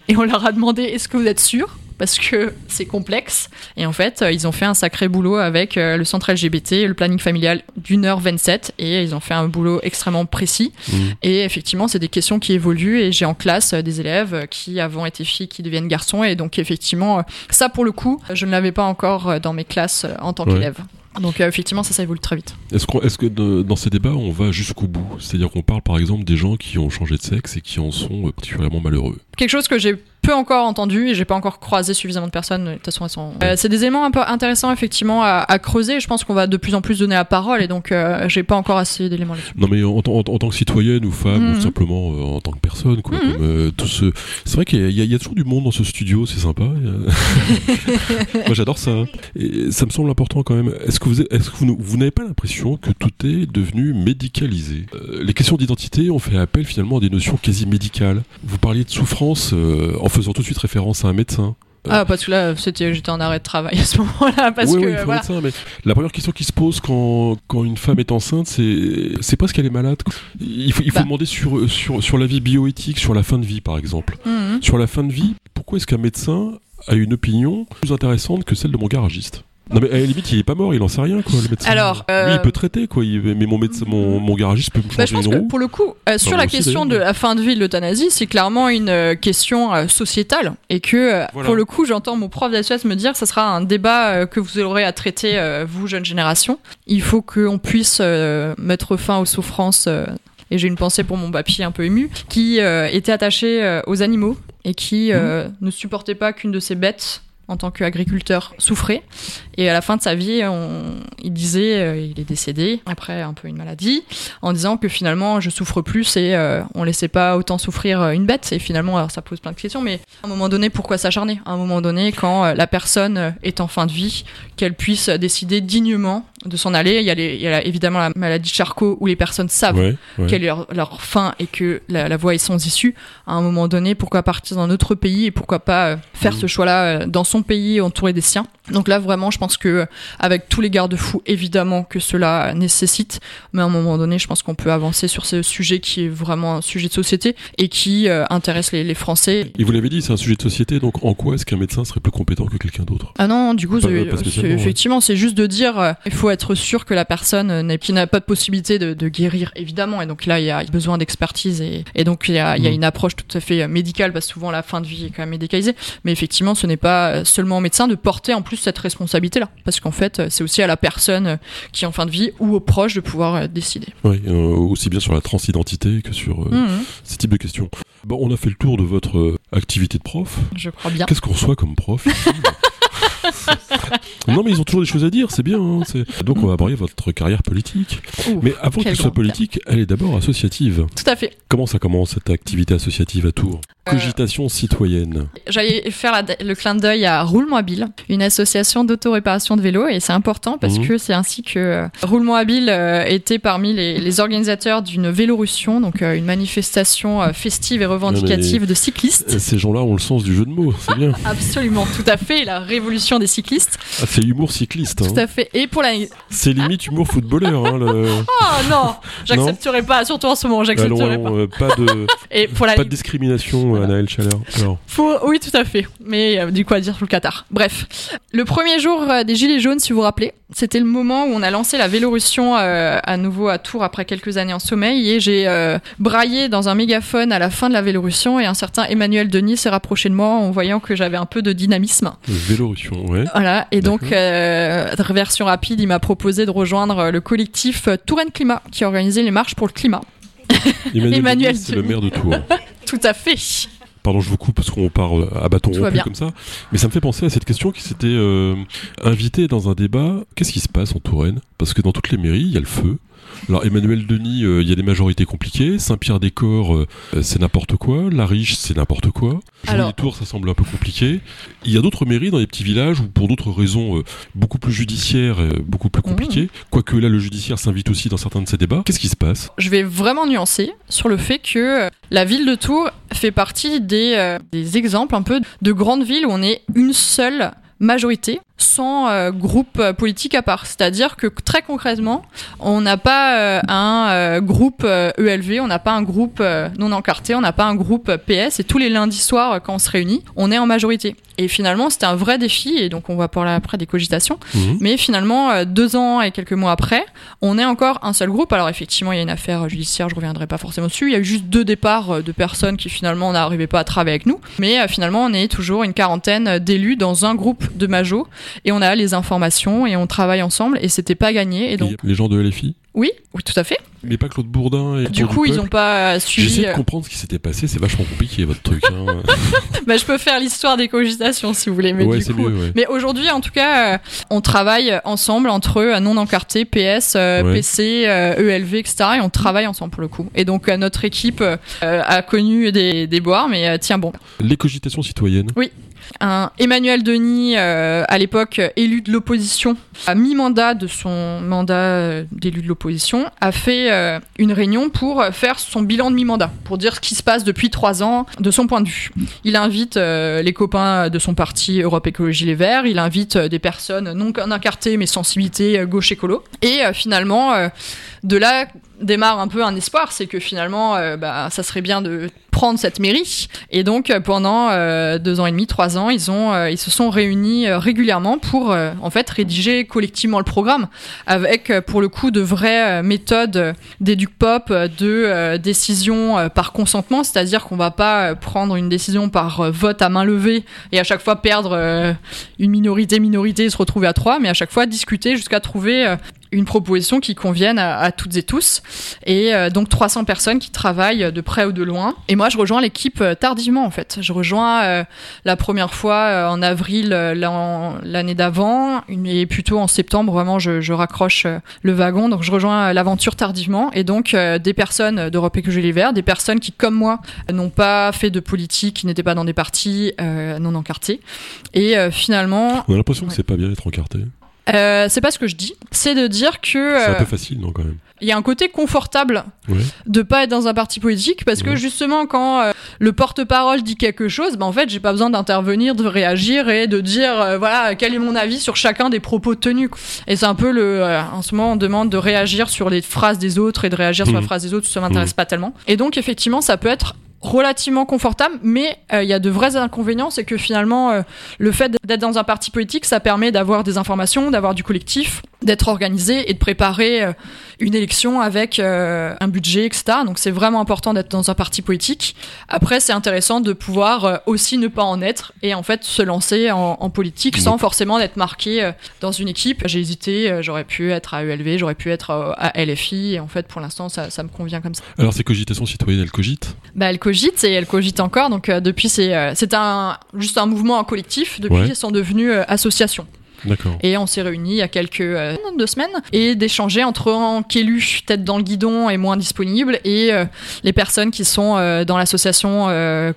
Et on leur a demandé, est-ce que vous êtes sûr? Parce que c'est complexe. Et en fait, euh, ils ont fait un sacré boulot avec euh, le centre LGBT, le planning familial d'une heure 27, et ils ont fait un boulot extrêmement précis. Mm. Et effectivement, c'est des questions qui évoluent, et j'ai en classe euh, des élèves qui avant étaient filles, qui deviennent garçons, et donc effectivement, ça pour le coup, je ne l'avais pas encore dans mes classes en tant Ouais. qu'élève. Donc euh, effectivement, ça, ça évolue très vite. Est-ce que de- dans ces débats, on va jusqu'au bout? C'est-à-dire qu'on parle par exemple des gens qui ont changé de sexe et qui en sont euh, particulièrement malheureux. quelque chose que j'ai peu encore entendu et j'ai pas encore croisé suffisamment de personnes. De toute façon, elles sont. Euh, c'est des éléments un peu intéressants effectivement à, à creuser. Je pense qu'on va de plus en plus donner la parole et donc euh, j'ai pas encore assez d'éléments là-dessus. Non mais en, en- en tant que citoyenne ou femme Mhm. ou simplement euh, en tant que personne quoi, Mhm. comme, euh, tout ce... c'est vrai qu'il y, a- y y toujours du monde dans ce studio, c'est sympa. Moi j'adore ça. Et ça me semble important quand même. Est-ce que vous est-ce que vous, vous n'avez pas l'impression que tout est devenu médicalisé? Euh, Les questions d'identité ont fait appel finalement à des notions quasi médicales. Vous parliez de souffrance euh, en faisant tout de suite référence à un médecin. Ah parce que là c'était j'étais en arrêt de travail à ce moment-là parce oui, que voilà. ça, mais la première question qui se pose quand, quand une femme est enceinte, c'est c'est pas ce qu'elle est malade. Il faut, il faut Bah. demander sur, sur, sur la vie bioéthique, sur la fin de vie par exemple. Mhm. Sur la fin de vie, pourquoi est-ce qu'un médecin a une opinion plus intéressante que celle de mon garagiste? Non mais à la limite il est pas mort, il en sait rien quoi le médecin. Alors, euh, lui il peut traiter quoi, il- mais mon médecin, mon, mon garagiste peut me Bah, je changer pense une que roue. pour le coup, euh, sur la aussi, question de la fin de vie de l'euthanasie, c'est clairement une euh, question euh, sociétale et que euh, Voilà. pour le coup, j'entends mon prof d'SES me dire que ça sera un débat euh, que vous aurez à traiter, euh, vous, jeune génération. Il faut qu'on puisse euh, mettre fin aux souffrances. euh, et j'ai une pensée pour mon papy un peu ému, qui euh, était attaché euh, aux animaux et qui euh, ne supportait pas qu'une de ses bêtes en tant qu'agriculteur souffrait. Et à la fin de sa vie, on- il disait, euh, il est décédé après un peu une maladie, en disant que finalement je souffre plus et euh, on laissait pas autant souffrir euh, une bête. Et finalement, alors ça pose plein de questions, mais à un moment donné, pourquoi s'acharner? À un moment donné, quand euh, la personne est en fin de vie, qu'elle puisse décider dignement de s'en aller. Il y, a les- il y a la- évidemment la maladie de Charcot où les personnes savent Ouais, ouais. quelle est leur, leur fin et que la, la voie est sans issue, à un moment donné, pourquoi partir dans un autre pays et pourquoi pas euh, faire Mhm. ce choix-là euh, dans son pays entouré des siens? Donc là, vraiment, je pense que avec tous les garde-fous, évidemment que cela nécessite, mais à un moment donné, je pense qu'on peut avancer sur ce sujet qui est vraiment un sujet de société et qui euh, intéresse les, les, Français. Et vous l'avez dit, c'est un sujet de société, donc en quoi est-ce qu'un médecin serait plus compétent que quelqu'un d'autre? Ah non, du coup, effectivement, c'est juste de dire, il faut être sûr que la personne euh, qui n'a pas de possibilité de, de, guérir, évidemment, et donc là, il y a besoin d'expertise et, et, donc il y, a, il y a mm. une approche tout à fait médicale, parce que souvent la fin de vie est quand même médicalisée, mais effectivement, ce n'est pas seulement au médecin de porter en plus cette responsabilité-là, parce qu'en fait, c'est aussi à la personne qui est en fin de vie ou aux proches de pouvoir décider. Oui, aussi bien sur la transidentité que sur mmh. ces types de questions. Bon, on a fait le tour de votre activité de prof. Je crois bien. Qu'est-ce qu'on reçoit comme prof non, mais ils ont toujours des choses à dire, c'est bien. Hein, Donc, on va aborder votre carrière politique. mais avant qu'elle soit politique, elle est d'abord associative. Tout à fait. Comment ça commence cette activité associative à Tours euh, Cogitation citoyenne. J'allais faire le clin d'œil à Roulement Habile, une association d'auto-réparation de vélos, et c'est important parce mhm. que c'est ainsi que euh, Roulement Habile euh, était parmi les, organisateurs d'une Vélorussion, donc une manifestation festive et revendicative de cyclistes. Ces gens-là ont le sens du jeu de mots, c'est bien. Absolument, tout à fait, la révolution des cyclistes. Ah, c'est humour cycliste. Tout hein. à fait. Et pour la. C'est limite humour footballeur. Hein, le... Oh non, j'accepterai pas, surtout en ce moment, j'accepterai pas. pas de. Et pour la... Pas de discrimination Anaël Chaleur. Oui, tout à fait. Mais euh, du coup, à dire sur le Qatar. Bref. Le premier jour euh, des Gilets jaunes, si vous vous rappelez, c'était le moment où on a lancé la Vélorussion euh, à nouveau à Tours après quelques années en sommeil. Et j'ai braillé dans un mégaphone à la fin de la Vélorussion et un certain Emmanuel Denis s'est rapproché de moi en voyant que j'avais un peu de dynamisme. Vélorussion, ouais. Voilà. Et donc, version rapide, il m'a proposé de rejoindre le collectif Touraine Climat qui a organisé les marches pour le climat. Emmanuel, c'est le maire de Tours. Tout à fait. Pardon, je vous coupe parce qu'on part euh, à bâton rompu comme ça. Mais ça me fait penser à cette question qui s'était euh, invitée dans un débat. Qu'est-ce qui se passe en Touraine? Parce que dans toutes les mairies, il y a le feu. Alors Emmanuel Denis, euh, il y a des majorités compliquées. Saint-Pierre-des-Corps, euh, c'est n'importe quoi. La Riche, c'est n'importe quoi. Alors... Tours, ça semble un peu compliqué. Il y a d'autres mairies dans les petits villages où, pour d'autres raisons euh, beaucoup plus judiciaires, beaucoup plus compliquées, mmh. quoique là, le judiciaire s'invite aussi dans certains de ces débats. Qu'est-ce qui se passe? Je vais vraiment nuancer sur le fait que la ville de Tours fait partie des, des exemples un peu de grandes villes où on est une seule majorité sans euh, groupe euh, politique à part. C'est-à-dire que très concrètement, on n'a pas euh, un groupe ELV, e on n'a pas un groupe non encarté, on n'a pas un groupe PS. Et tous les lundis soirs, quand on se réunit, on est en majorité. Et finalement, c'était un vrai défi. Et donc, on va parler après des cogitations. Mhm. Mais finalement, deux ans et quelques mois après, on est encore un seul groupe. Alors effectivement, il y a une affaire judiciaire, je reviendrai pas forcément dessus. Il y a eu juste deux départs de personnes qui finalement n'arrivaient pas à travailler avec nous. Mais finalement, on est toujours une quarantaine d'élus dans un groupe de majos et on a les informations et on travaille ensemble et c'était pas gagné. Et donc les gens de LFI. Oui, oui, tout à fait. Mais pas Claude Bourdin et Du coup, ils n'ont pas suivi. J'essaie de euh, comprendre ce qui s'était passé. C'est vachement compliqué votre truc. Hein. bah, je peux faire l'histoire des cogitations si vous voulez. Mais du coup, mais aujourd'hui, en tout cas, euh, on travaille ensemble entre euh, non encartés, PS, PC, ELV, etc. Et on travaille ensemble pour le coup. Et donc notre équipe a connu des, des boires, mais tiens bon. Les cogitations citoyennes. Oui. Emmanuel Denis, euh, à l'époque élu de l'opposition, à mi-mandat de son mandat euh, d'élu de l'opposition, a fait euh, une réunion pour faire son bilan de mi-mandat, pour dire ce qui se passe depuis trois ans de son point de vue. Il invite les copains de son parti Europe Écologie Les Verts, il invite des personnes non incartées mais sensibilité gauche écolo. Et finalement, de là démarre un peu un espoir, c'est que finalement, bah, ça serait bien de prendre cette mairie. Et donc euh, pendant euh, deux ans et demi, trois ans, ils ont, euh, ils se sont réunis régulièrement pour en fait rédiger collectivement le programme avec pour le coup de vraies méthodes d'éduc-pop, de décision par consentement, c'est-à-dire qu'on va pas prendre une décision par vote à main levée et à chaque fois perdre une minorité minorité se retrouver à trois, mais à chaque fois discuter jusqu'à trouver une proposition qui convienne à, toutes et tous. Et donc 300 personnes qui travaillent de près ou de loin. Et moi je rejoins l'équipe euh, tardivement, en fait. Je rejoins euh, la première fois euh, en avril l'année d'avant, et plutôt en septembre, vraiment, je, raccroche le wagon. Donc, je rejoins l'aventure tardivement. Et donc, des personnes d'Europe Écologie Les Verts, des personnes qui, comme moi, n'ont pas fait de politique, qui n'étaient pas dans des partis non encartés. Et finalement... On a l'impression que c'est pas bien d'être encarté. Euh, c'est pas ce que je dis. C'est de dire que C'est un euh, peu facile, non, quand même. il y a un côté confortable Ouais. de pas être dans un parti politique parce que Ouais. justement quand euh, le porte-parole dit quelque chose, ben en fait j'ai pas besoin d'intervenir, de réagir et de dire euh, voilà quel est mon avis sur chacun des propos tenus. quoi. Et c'est un peu le euh, en ce moment on demande de réagir sur les phrases des autres et de réagir sur la Mhm. phrase des autres, ça m'intéresse pas tellement. Et donc effectivement ça peut être relativement confortable, mais euh, il y a de vrais inconvénients, c'est que finalement euh, le fait d'être dans un parti politique, ça permet d'avoir des informations, d'avoir du collectif, d'être organisé et de préparer euh, une élection avec euh, un budget, etc. Donc c'est vraiment important d'être dans un parti politique. Après, c'est intéressant de pouvoir euh, aussi ne pas en être et en fait se lancer en, en politique sans forcément être marqué euh, dans une équipe. J'ai hésité, euh, j'aurais pu être à ULV, j'aurais pu être à LFI et en fait pour l'instant ça, ça me convient comme ça. Alors, ces cogitations citoyennes, elles cogitent? Bah, elle cogite et elle cogite encore. Donc euh, depuis, c'est euh, c'est un juste un mouvement collectif. Depuis, Ouais. elles sont devenues associations. Et on s'est réunis il y a quelques euh, deux semaines et d'échanger entre en qu'élus tête dans le guidon et moins disponibles et euh, les personnes qui sont euh, dans l'association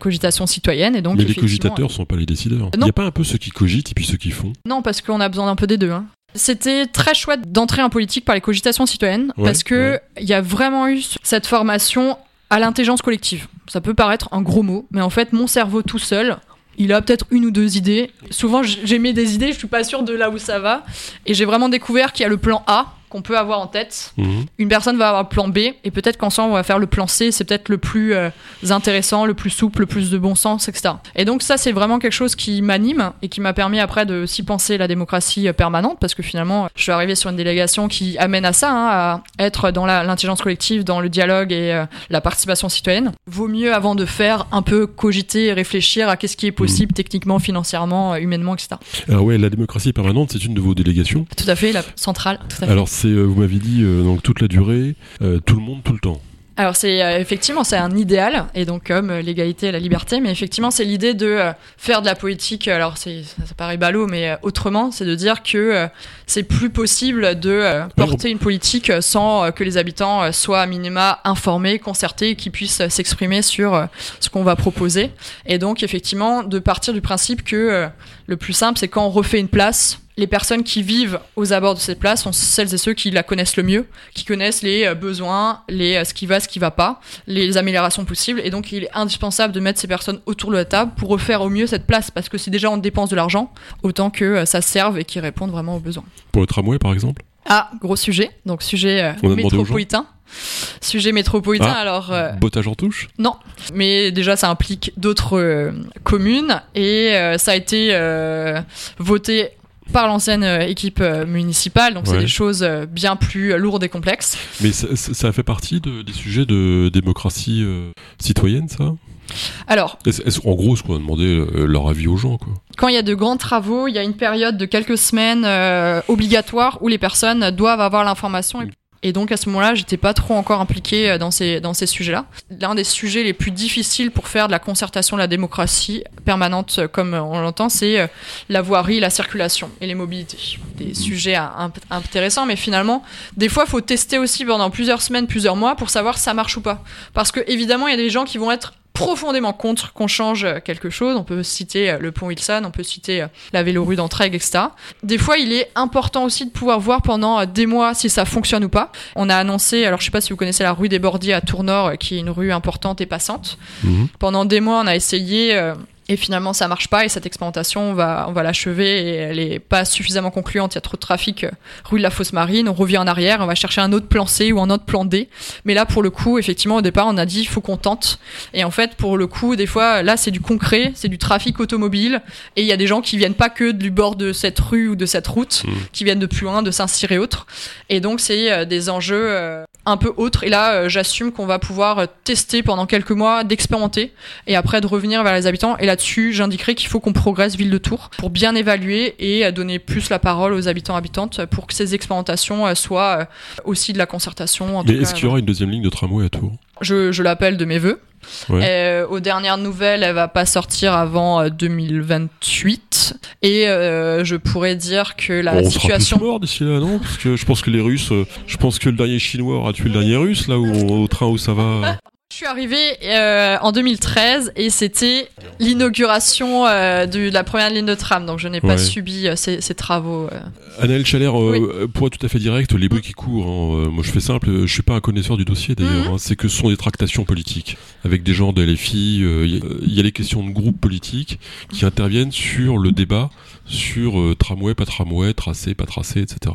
cogitation citoyenne. Et donc Mais les cogitateurs sont pas les décideurs. Il n'y a pas un peu ceux qui cogitent et puis ceux qui font Non, parce qu'on a besoin d'un peu des deux. hein. C'était très chouette d'entrer en politique par les cogitations citoyennes Ouais, parce que ouais. il y a vraiment eu cette formation à l'intelligence collective. Ça peut paraître un gros mot, mais en fait, mon cerveau tout seul, il a peut-être une ou deux idées. Souvent, j- j'émets des idées, je suis pas sûre de là où ça va, et j'ai vraiment découvert qu'il y a le plan A qu'on peut avoir en tête. Mhm. Une personne va avoir le plan B, et peut-être qu'ensemble on va faire le plan C. C'est peut-être le plus euh, intéressant, le plus souple, le plus de bon sens, etc. Et donc ça, c'est vraiment quelque chose qui m'anime et qui m'a permis après de s'y penser la démocratie euh, permanente, parce que finalement, je suis arrivée sur une délégation qui amène à ça, hein, à être dans l'intelligence collective, dans le dialogue et euh, la participation citoyenne. Vaut mieux avant de faire un peu cogiter et réfléchir à qu'est-ce qui est possible techniquement, financièrement, humainement, etc. Alors, ouais, la démocratie permanente, c'est une de vos délégations? Tout à fait, la centrale. Tout à fait. Alors, c'est, euh, vous m'avez dit, euh, donc toute la durée, euh, tout le monde, tout le temps. Alors c'est euh, effectivement c'est un idéal et donc comme euh, l'égalité et la liberté, mais effectivement c'est l'idée de euh, faire de la politique. Alors c'est ça, ça paraît ballot, mais autrement c'est de dire que c'est plus possible de porter une politique sans que les habitants soient à minima informés, concertés, qu'ils puissent s'exprimer sur ce qu'on va proposer. Et donc effectivement de partir du principe que le plus simple c'est quand on refait une place. Les personnes qui vivent aux abords de cette place sont celles et ceux qui la connaissent le mieux, qui connaissent les euh, besoins, les euh, ce qui va, ce qui va pas, les améliorations possibles. Et donc, il est indispensable de mettre ces personnes autour de la table pour refaire au mieux cette place, parce que c'est déjà on dépense de l'argent, autant que euh, ça serve et qu'ils répondent vraiment aux besoins. Pour le tramway, par exemple? Ah, gros sujet. Donc, sujet métropolitain. Sujet métropolitain, Ah. alors euh, Bottage en touche? Non, mais déjà ça implique d'autres euh, communes et euh, ça a été voté par l'ancienne euh, équipe euh, municipale, donc c'est des choses euh, bien plus lourdes et complexes. Mais ça, fait partie de- des sujets de démocratie euh, citoyenne, ça? Alors, Est-ce- est-ce- En gros, ce qu'on a demandé leur avis aux gens, quoi? quand il y a de grands travaux, il y a une période de quelques semaines euh, obligatoire où les personnes doivent avoir l'information. Et, et donc à ce moment-là, j'étais pas trop encore impliquée euh, dans ces, dans ces sujets-là. L'un des sujets les plus difficiles pour faire de la concertation de la démocratie permanente, euh, comme on l'entend, c'est euh, la voirie, la circulation et les mobilités. Des sujets euh, imp- intéressants, mais finalement, des fois, il faut tester aussi pendant plusieurs semaines, plusieurs mois pour savoir si ça marche ou pas. Parce que évidemment, il y a des gens qui vont être profondément contre qu'on change quelque chose. On peut citer euh, le pont Wilson, on peut citer euh, la vélorue d'Entraigues, etc. Des fois, il est important aussi de pouvoir voir pendant euh, des mois si ça fonctionne ou pas. On a annoncé, alors je sais pas si vous connaissez la rue des Bordiers à Tournord, qui est une rue importante et passante. Mhm. Pendant des mois, on a essayé. Et finalement, ça marche pas et cette expérimentation, on va, on va l'achever et elle est pas suffisamment concluante. Il y a trop de trafic euh, rue de la Fosse Marine. On revient en arrière, on va chercher un autre plan C ou un autre plan D. Mais là, pour le coup, effectivement, au départ, on a dit il faut qu'on tente. Et en fait, pour le coup, des fois, là, c'est du concret, c'est du trafic automobile. Et il y a des gens qui viennent pas que du bord de cette rue ou de cette route, Mhm. qui viennent de plus loin, de Saint-Cyr et autres. Et donc, c'est euh, des enjeux euh, un peu autres. Et là, j'assume qu'on va pouvoir tester pendant quelques mois, d'expérimenter, et après de revenir vers les habitants. Et là-dessus, j'indiquerai qu'il faut qu'on progresse ville de Tours pour bien évaluer et euh, donner plus la parole aux habitants habitantes pour que ces expérimentations euh, soient euh, aussi de la concertation. En Mais est-ce qu'il y aura une deuxième ligne de tramway à Tours? Je, je l'appelle de mes voeux. Ouais. Euh, aux dernières nouvelles, elle va pas sortir avant euh, 2028. Et euh, je pourrais dire que la Bon, On situation. morts d'ici là, non? Parce que je pense que les Russes, euh, je pense que le dernier Chinois aura tué le dernier Russe, là où au train où ça va. Je suis arrivée euh, en 2013 et c'était l'inauguration euh, de la première ligne de tram, donc je n'ai pas Ouais. subi euh, ces, ces travaux. euh. Anaël Chalère, euh, pour être tout à fait direct, les bruits qui courent, hein, euh, moi je fais simple, euh, je suis pas un connaisseur du dossier d'ailleurs, Mhm. hein, c'est que ce sont des tractations politiques avec des gens de LFI. euh, Il y, a- il y a les questions de groupes politiques qui interviennent sur le débat sur euh, tramway, pas tramway, tracé, pas tracé, etc.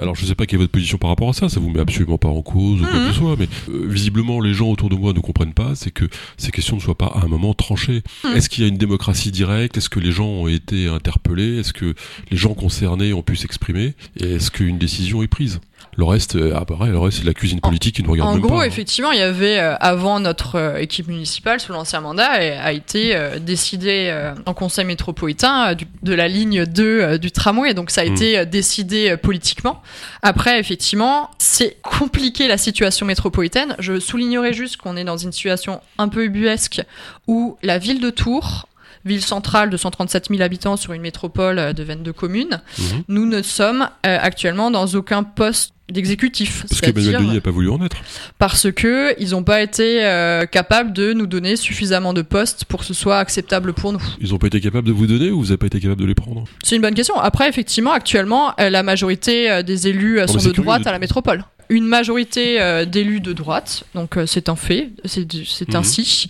Alors je sais pas quelle est votre position par rapport à ça, ça vous met absolument pas en cause ou quoi Mhm. que ce soit, mais euh, visiblement les gens autour de moi ne comprennent pas, c'est que ces questions ne soient pas à un moment tranchées. Mhm. Est-ce qu'il y a une démocratie directe? Est-ce que les gens ont été interpellés? Est-ce que les gens concernés ont pu s'exprimer? Et est-ce qu'une décision est prise? Le reste, euh, ah pareil, le reste c'est de la cuisine politique qui ne regarde En même gros, pas. hein. effectivement, il y avait euh, avant notre euh, équipe municipale sous l'ancien mandat et a été euh, décidé en conseil métropolitain du- de la ligne 2 euh, du tramway. Donc ça a Mm. été décidé politiquement. Après, effectivement, c'est compliqué la situation métropolitaine. Je soulignerai juste qu'on est dans une situation un peu ubuesque où la ville de Tours Ville centrale de 137 000 habitants sur une métropole euh, de 22 communes. Mhm. Nous ne sommes euh, actuellement dans aucun poste d'exécutif. Parce c'est-à-dire- Denis n'a pas voulu en être. parce que ils n'ont pas été euh, capables de nous donner suffisamment de postes pour que ce soit acceptable pour nous. Ils n'ont pas été capables de vous donner ou vous n'avez pas été capable de les prendre? C'est une bonne question. Après, effectivement, actuellement, la majorité des élus sont de curieux droite à la métropole. Une majorité euh, d'élus de droite, donc euh, c'est un fait, c'est Mhm. ainsi.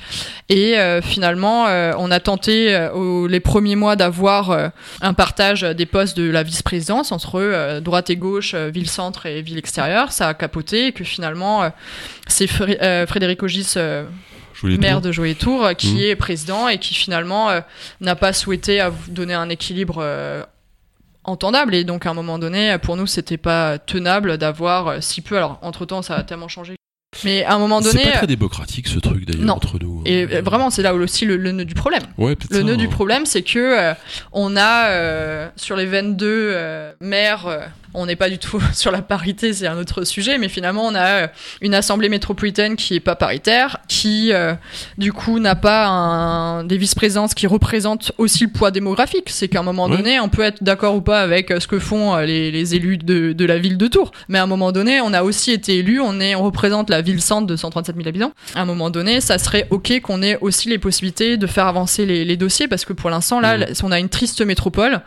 Et euh, finalement, on a tenté au- les premiers mois d'avoir un partage des postes de la vice-présidence entre droite et gauche, ville-centre et ville-extérieure. Ça a capoté et que finalement, c'est Fré- Frédéric Ogis, maire de Joyer Tour, qui Mhm. est président et qui finalement euh, n'a pas souhaité donner un équilibre euh, entendable. Et donc à un moment donné, pour nous, c'était pas tenable d'avoir euh, si peu. Alors entre temps, ça a tellement changé. Mais à un moment C'est donné, pas très démocratique ce truc d'ailleurs entre nous. et Euh, euh, vraiment, c'est là aussi le, le nœud du problème. ouais, Le ça, nœud du hein. problème, c'est que euh, on a euh, sur les 22 euh, maires, euh, on n'est pas du tout sur la parité, c'est un autre sujet, mais finalement on a euh, une assemblée métropolitaine qui est pas paritaire, qui euh, du coup n'a pas un, des vice-présidences qui représentent aussi le poids démographique. C'est qu'à un moment Ouais. donné, on peut être d'accord ou pas avec euh, ce que font euh, les, les élus de, de la ville de Tours, mais à un moment donné, on a aussi été élus, on est, on représente la ville centre de 137 000 habitants. À un moment donné, ça serait ok qu'on ait aussi les possibilités de faire avancer les, les dossiers parce que pour l'instant là, Mhm. on a une triste métropole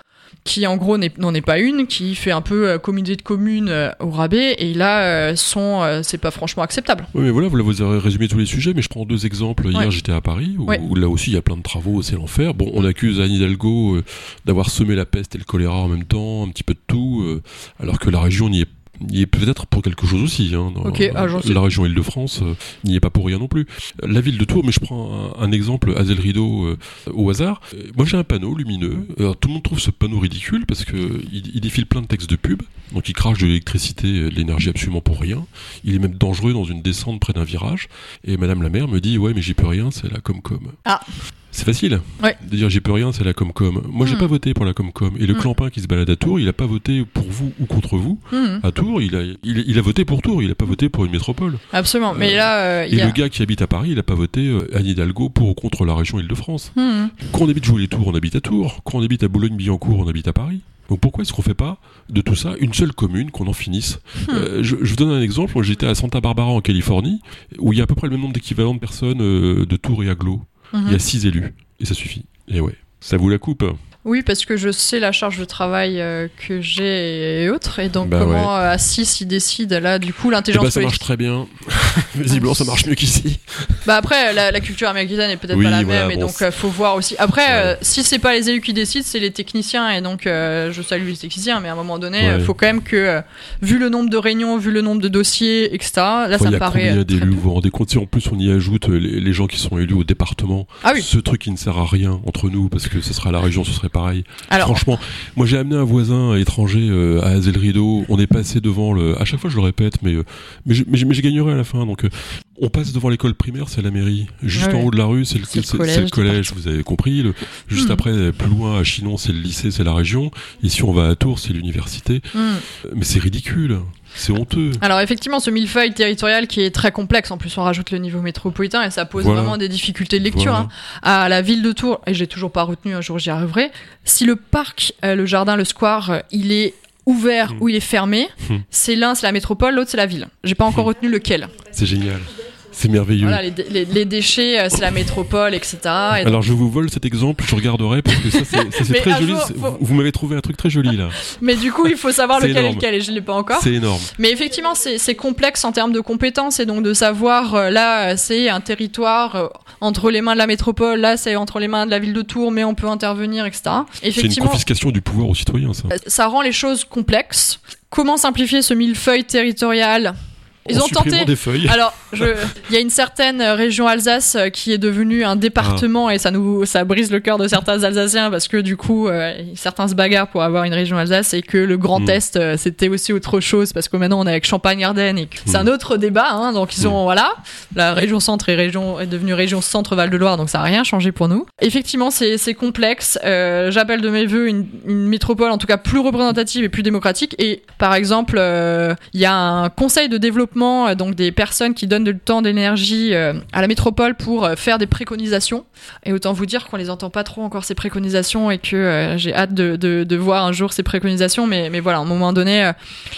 qui en gros n'en est pas une, qui fait un peu euh, communauté de communes euh, au rabais et là euh, sont euh, c'est pas franchement acceptable. Oui, mais voilà, vous avez résumé tous les sujets, mais je prends deux exemples. Hier, Ouais. j'étais à Paris, où, Ouais. où là aussi, il y a plein de travaux, c'est l'enfer. Bon, on accuse Anne Hidalgo d'avoir semé la peste et le choléra en même temps, un petit peu de tout, alors que la région n'y est n'y est peut-être pour quelque chose aussi. Hein, dans ah, la région Île-de-France euh, n'y est pas pour rien non plus. La ville de Tours, mais je prends un, un exemple, Azel Rideau, euh, au hasard. Euh, moi, j'ai un panneau lumineux. Alors, tout le monde trouve ce panneau ridicule parce que il, il défile plein de textes de pub. Donc, il crache de l'électricité, de l'énergie absolument pour rien. Il est même dangereux dans une descente près d'un virage. Et Madame la maire me dit Ouais, mais j'y peux rien, c'est la Comcom. Ah. C'est facile Ouais. de dire j'y peux rien, c'est la Comcom. Moi, j'ai Hmm. pas voté pour la Comcom. Et le Hmm. clampin qui se balade à Tours, il a pas voté pour vous ou contre vous. Mhm. À Tours, il a, il, il a voté pour Tours, il a pas voté pour une métropole. Absolument. Mais là, euh, Et y a. le gars qui habite à Paris, il a pas voté euh, Anne Hidalgo pour ou contre la région Île-de-France. Quand on habite Jouer les Tours, on habite à Tours. Quand on habite à Boulogne-Billancourt, on habite à Paris. Donc pourquoi est-ce qu'on fait pas de tout ça une seule commune, qu'on en finisse Hmm. Euh, je, je vous donne un exemple. J'étais à Santa Barbara en Californie, où il y a à peu près le même nombre d'équivalents de personnes euh, de Tours et Aglo. Mhm. Il y a six élus, et ça suffit. Et ouais, ça vous la coupe. Oui, parce que je sais la charge de travail euh, que j'ai et autres, et donc Bah comment euh, à 6 ils décident, là, du coup, l'intelligence bah, ça marche très bien. Visiblement, ça marche mieux qu'ici. Bah après, la, la culture américaine est peut-être Oui, pas la voilà, même, et bon, donc c'est- euh, faut voir aussi. Après, Ouais. euh, si c'est pas les élus qui décident, c'est les techniciens, et donc euh, je salue les techniciens, mais à un moment donné, Ouais. euh, faut quand même que, vu le nombre de réunions, vu le nombre de dossiers, etc., là Enfin, ça il y me a paraît. très. Vous vous rendez compte Si en plus on y ajoute les, les gens qui sont élus au département, Ah oui. ce truc qui ne sert à rien entre nous, parce que ce sera à la région, ce serait pareil. Alors, Franchement, moi j'ai amené un voisin étranger à Azel Rideau. On est passé devant le. À chaque fois je le répète, mais mais je, mais je- mais je gagnerai à la fin. Donc euh, on passe devant l'école primaire, c'est la mairie. Juste Ouais, en haut de la rue, c'est le, collège, c'est le collège. Vous avez compris. Le- juste Mhm. après, plus loin à Chinon, c'est le lycée, c'est la région. Ici, on va à Tours, c'est l'université. hmm. Euh, Mais c'est ridicule. C'est honteux. Alors effectivement, ce millefeuille territorial qui est très complexe, en plus on rajoute le niveau métropolitain et ça pose Voilà. vraiment des difficultés de lecture. Voilà. hein. À la ville de Tours, et j'ai toujours pas retenu, un jour j'y arriverai, si le parc, euh, le jardin, le square, il est ouvert Hmm. ou il est fermé, Hmm. c'est l'un c'est la métropole, l'autre c'est la ville. J'ai pas encore Hmm. retenu lequel. C'est génial. C'est merveilleux. Voilà, les, dé- les- les déchets, euh, c'est la métropole, etc. Et donc- Alors je vous vole cet exemple, je regarderai parce que ça c'est très joli. jour, C'est- faut- Vous, m'avez trouvé un truc très joli là. mais du coup, il faut savoir lequel est lequel et je ne l'ai pas encore. C'est énorme. Mais effectivement, c'est complexe en termes de compétences et donc de savoir, euh, là, c'est un territoire euh, entre les mains de la métropole, là, c'est entre les mains de la ville de Tours, mais on peut intervenir, etc. C'est une confiscation du pouvoir aux citoyens ça. ça rend les choses complexes. Comment simplifier ce millefeuille territorial Ils en ont tenté. supprimant des feuilles. Alors, il y a une certaine euh, région Alsace euh, qui est devenue un département et ça nous, ça brise le cœur de certains Alsaciens parce que du coup, euh, certains se bagarrent pour avoir une région Alsace et que le Grand Mm. Est euh, c'était aussi autre chose parce que maintenant on est avec Champagne-Ardenne et que c'est Mm. un autre débat. Hein, donc ils ont voilà, la région Centre est région est devenue région Centre Val de Loire, donc ça a rien changé pour nous. Effectivement, c'est c'est complexe. Euh, J'appelle de mes voeux une, une métropole en tout cas plus représentative et plus démocratique. Et par exemple, il y a un conseil de développement, euh, donc des personnes qui donnent du temps, d'énergie euh, à la métropole pour euh, faire des préconisations. Et autant vous dire qu'on les entend pas trop encore ces préconisations et que j'ai hâte de, de, de voir un jour ces préconisations. Mais, mais voilà, à un moment donné,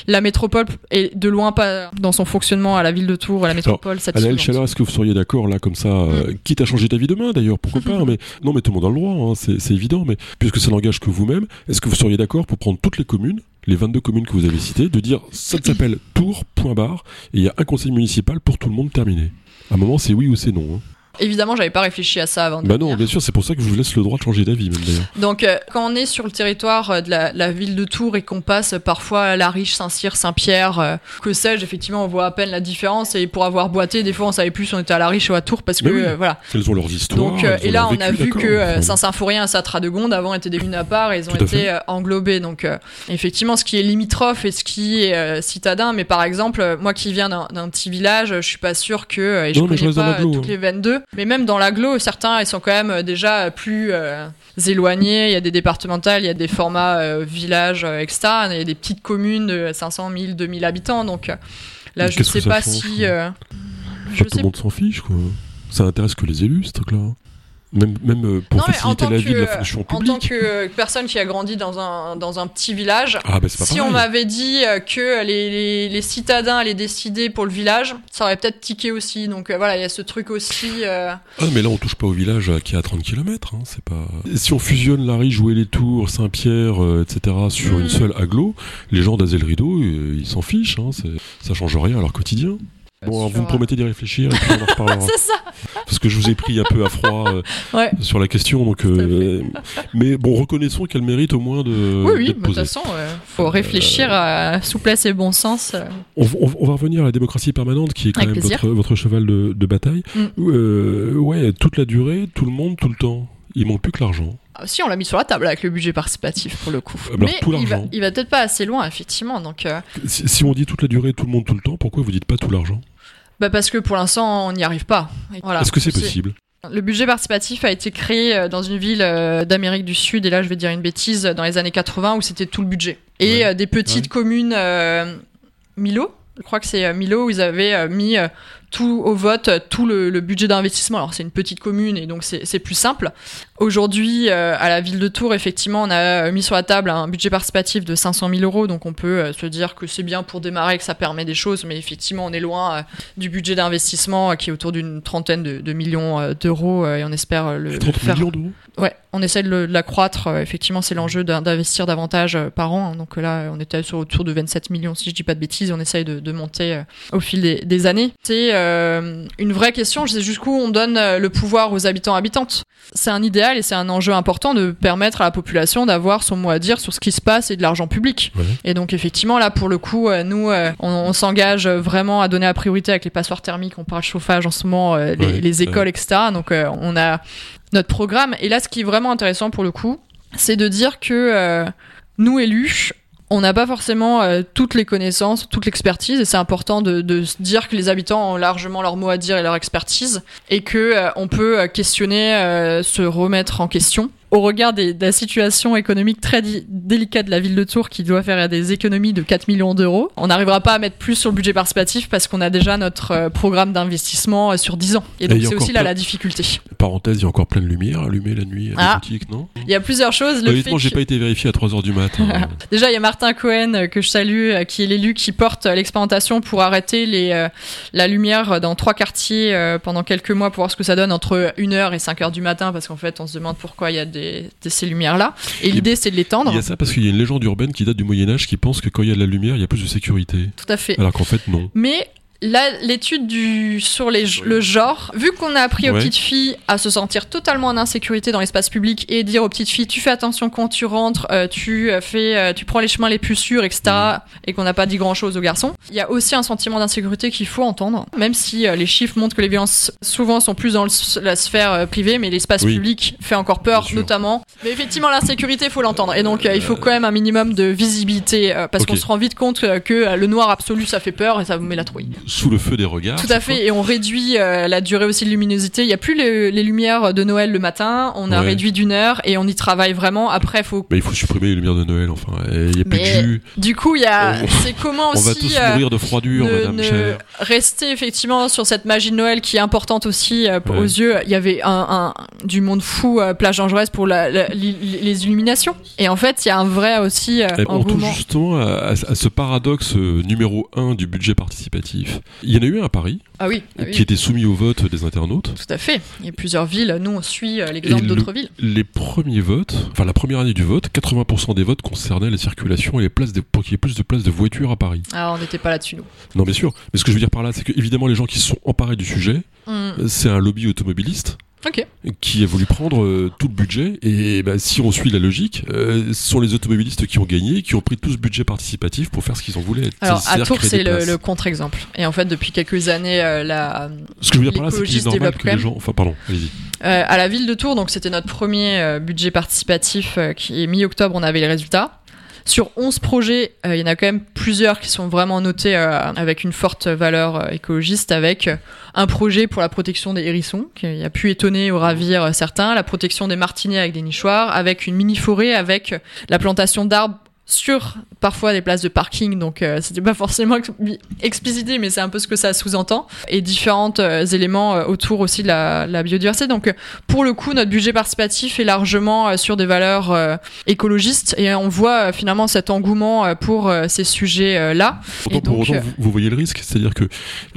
la métropole est de loin pas dans son fonctionnement à la ville de Tours, la métropole Anaël. Chalard, est-ce que vous seriez d'accord là comme ça, euh, Mm. quitte à changer d'avis demain d'ailleurs, pourquoi pas Mais non, mais tout le monde a le droit, hein, c'est c'est évident. Mais puisque ça n'engage que vous-même, est-ce que vous seriez d'accord pour prendre toutes les communes, les 22 communes que vous avez citées, de dire ça s'appelle Tours point barre et il y a un conseil municipal pour tout le monde terminé. À un moment, c'est oui ou c'est non. hein. Évidemment, j'avais pas réfléchi à ça avant de Bah non, bien sûr, c'est pour ça que je vous laisse le droit de changer d'avis même d'ailleurs. Donc, euh, quand on est sur le territoire euh, de la, la ville de Tours et qu'on passe parfois à La Riche, Saint-Cyr, Saint-Pierre, euh, que sais-je, effectivement, on voit à peine la différence. Et pour avoir boité, des fois, on savait plus si on était à La Riche ou à Tours parce que, oui. euh, voilà. Elles ont leurs histoires. Donc, et là, on a vécu, vu que Saint-Symphorien et Saint-Radegonde, avant, étaient des communes à part et ils ont été englobés. Donc, effectivement, ce qui est limitrophe et ce qui est citadin. Mais par exemple, moi qui viens d'un petit village, je suis pas sûr que, et je Non, connais pas toutes hein. les 22, mais même dans l'agglo, certains, ils sont quand même euh, déjà plus euh, éloignés. Il y a des départementales, il y a des formats euh, villages, euh, etc. Il y a des petites communes de 500, 1000, 2000 habitants. Donc euh, là, Mais je que sais pas si. euh, je tout sais le monde s'en fiche, quoi. Ça intéresse que les élus, ce truc-là. Même, même euh, pour Non, faciliter la vie de la fonction En tant publique. que personne qui a grandi dans un, dans un petit village, Ah, bah si pareil. on m'avait dit euh, que les, les, les citadins allaient décider pour le village, ça aurait peut-être tiqué aussi. Donc euh, voilà, il y a ce truc aussi. euh, Ah, mais là, on touche pas au village qui est à 30 km. Hein, c'est pas... Si on fusionne la Jouer les Tours, Saint-Pierre, euh, etc., sur Mm. une seule agglo, les gens d'Azel Rideau, euh, ils s'en fichent. Hein, ça change rien à leur quotidien. Bon, vous me promettez d'y réfléchir et puis on en reparlera. C'est ça parce que je vous ai pris un peu à froid euh, Ouais. sur la question. Donc, euh, mais bon, reconnaissons qu'elle mérite au moins de Oui, oui, de toute façon, euh, faut réfléchir à souplesse et bon sens. On, on- on va revenir à la démocratie permanente qui est quand Avec même votre, votre cheval de, de bataille. Mm. Ouais, toute la durée, tout le monde, tout le temps. Il manque plus que l'argent. Ah, Si, on l'a mis sur la table avec le budget participatif pour le coup. Ah, bah, Mais tout il va, il va peut-être pas assez loin, effectivement. Donc, euh, Si, si on dit toute la durée, tout le monde, tout le temps, pourquoi vous dites pas tout l'argent? Bah parce que pour l'instant, on n'y arrive pas. Voilà. Est-ce que c'est possible? Le budget participatif a été créé euh, dans une ville euh, d'Amérique du Sud, et là je vais dire une bêtise, dans les années 80 où c'était tout le budget. Et Ouais. euh, des petites Ouais. communes, euh, Milo, je crois que c'est Milo, où ils avaient mis tout au vote, tout le, le budget d'investissement. Alors c'est une petite commune et donc c'est plus simple. Aujourd'hui, euh, à la ville de Tours, effectivement, on a euh, mis sur la table un budget participatif de 500 000 euros, donc on peut euh, se dire que c'est bien pour démarrer, que ça permet des choses, mais effectivement, on est loin euh, du budget d'investissement qui est autour d'une trentaine de, de millions d'euros et on espère le, le 30 faire. millions d'euros Ouais, on essaie de le- l'accroître. effectivement, c'est l'enjeu d'in- d'investir davantage par an. hein. Donc là, on était sur autour de 27 millions, si je dis pas de bêtises. On essaye de, de monter au fil des, des années. C'est une vraie question. C'est jusqu'où on donne le pouvoir aux habitants habitantes. C'est un idéal et c'est un enjeu important de permettre à la population d'avoir son mot à dire sur ce qui se passe et de l'argent public. Ouais. Et donc effectivement, là, pour le coup, euh, nous, euh, on, on s'engage vraiment à donner la priorité avec les passoires thermiques. On parle chauffage en ce moment, euh, les, Ouais, les écoles, etc. Donc on a notre programme. Et là, ce qui est vraiment intéressant pour le coup, c'est de dire que nous, élus, on n'a pas forcément euh, toutes les connaissances, toute l'expertise, et c'est important de, de se dire que les habitants ont largement leur mot à dire et leur expertise, et que euh, on peut euh, questionner, euh, se remettre en question au regard des, de la situation économique très délicate de la ville de Tours qui doit faire des économies de 4 millions d'euros, on n'arrivera pas à mettre plus sur le budget participatif parce qu'on a déjà notre euh, programme d'investissement euh, sur 10 ans. Et donc c'est aussi là plein- la difficulté. Parenthèse, il y a encore plein de lumière allumée la nuit à Ah. des boutiques, non? Il y a plusieurs choses. Le Honnêtement, j'ai que- pas été vérifié à 3h du matin. Déjà, il y a Martin Cohen euh, que je salue, qui est l'élu qui porte l'expérimentation pour arrêter les, la lumière dans trois quartiers pendant quelques mois pour voir ce que ça donne entre 1h et 5h du matin, parce qu'en fait, on se demande pourquoi il y a des, des- ces lumières-là. Et l'idée, c'est de l'étendre. Il y a ça parce qu'il y a une légende urbaine qui date du Moyen-Âge qui pense que quand il y a de la lumière, il y a plus de sécurité. Tout à fait. Alors qu'en fait, non. Mais là, l'étude du sur les, le genre, vu qu'on a appris aux petites filles à se sentir totalement en insécurité dans l'espace public et dire aux petites filles, tu fais attention quand tu rentres, euh, tu euh, fais, euh, tu prends les chemins les plus sûrs, etc. Mhm. Et qu'on n'a pas dit grand chose aux garçons. Il y a aussi un sentiment d'insécurité qu'il faut entendre, même si euh, les chiffres montrent que les violences souvent sont plus dans le- la sphère euh, privée, mais l'espace Oui. public fait encore peur, notamment. Mais effectivement, l'insécurité, il faut l'entendre. Et donc, il faut quand même un minimum de visibilité, euh, parce qu'on se rend vite compte que le noir absolu, ça fait peur et ça vous met la trouille. Sous le feu des regards. Tout à fait, et on réduit euh, la durée aussi de luminosité. Il n'y a plus les, les lumières de Noël le matin, on a Ouais. réduit d'une heure et on y travaille vraiment. Après, faut. Mais il faut supprimer les lumières de Noël, enfin. Il y a plus Mais de jus. Du coup, il a. On- C'est comment On va aussi. tous euh, mourir de froidure, ne- madame ne chère. rester effectivement sur cette magie de Noël qui est importante aussi euh, Ouais. aux yeux. Il y avait un, un- du monde fou euh, plage Angeresse pour la- la- li- li- les illuminations. Et en fait, il y a un vrai aussi on touche justement à, à- à ce paradoxe numéro 1 du budget participatif. Il y en a eu un à Paris, Ah oui, ah oui, qui était soumis au vote des internautes. tout à fait. Il y a plusieurs villes. Nous, on suit euh, l'exemple le- d'autres villes. Les premiers votes, enfin la première année du vote, 80% des votes concernaient la circulation et les places de- pour qu'il y ait plus de places de voitures à Paris. Ah, on n'était pas là-dessus, nous. Non, bien sûr. Mais ce que je veux dire par là, c'est que évidemment les gens qui se sont emparés du sujet, Hmm. c'est un lobby automobiliste Qui a voulu prendre euh, tout le budget. Et bah, si on suit la logique, euh, ce sont les automobilistes qui ont gagné, qui ont pris tout ce budget participatif pour faire ce qu'ils en voulaient. Alors à Tours, c'est le, contre-exemple. Et en fait, depuis quelques années, euh, la, Ce que je veux dire par là, c'est qu'il est normal que les gens. Enfin, pardon, allez-y. À la ville de Tours, donc c'était notre premier budget participatif qui est mi-octobre, on avait les résultats. Sur 11 projets, euh, il y en a quand même plusieurs qui sont vraiment notés euh, avec une forte valeur euh, écologiste, avec un projet pour la protection des hérissons, qui a pu étonner ou ravir certains, la protection des martinets avec des nichoirs, avec une mini-forêt, avec la plantation d'arbres sur parfois des places de parking, donc euh, c'était pas forcément ex- explicité, mais c'est un peu ce que ça sous-entend, et différents euh, éléments euh, autour aussi de la, la biodiversité. Donc euh, pour le coup, notre budget participatif est largement euh, sur des valeurs euh, écologistes, et on voit euh, finalement cet engouement euh, pour euh, ces sujets-là. Pour autant, vous, vous voyez le risque, c'est-à-dire que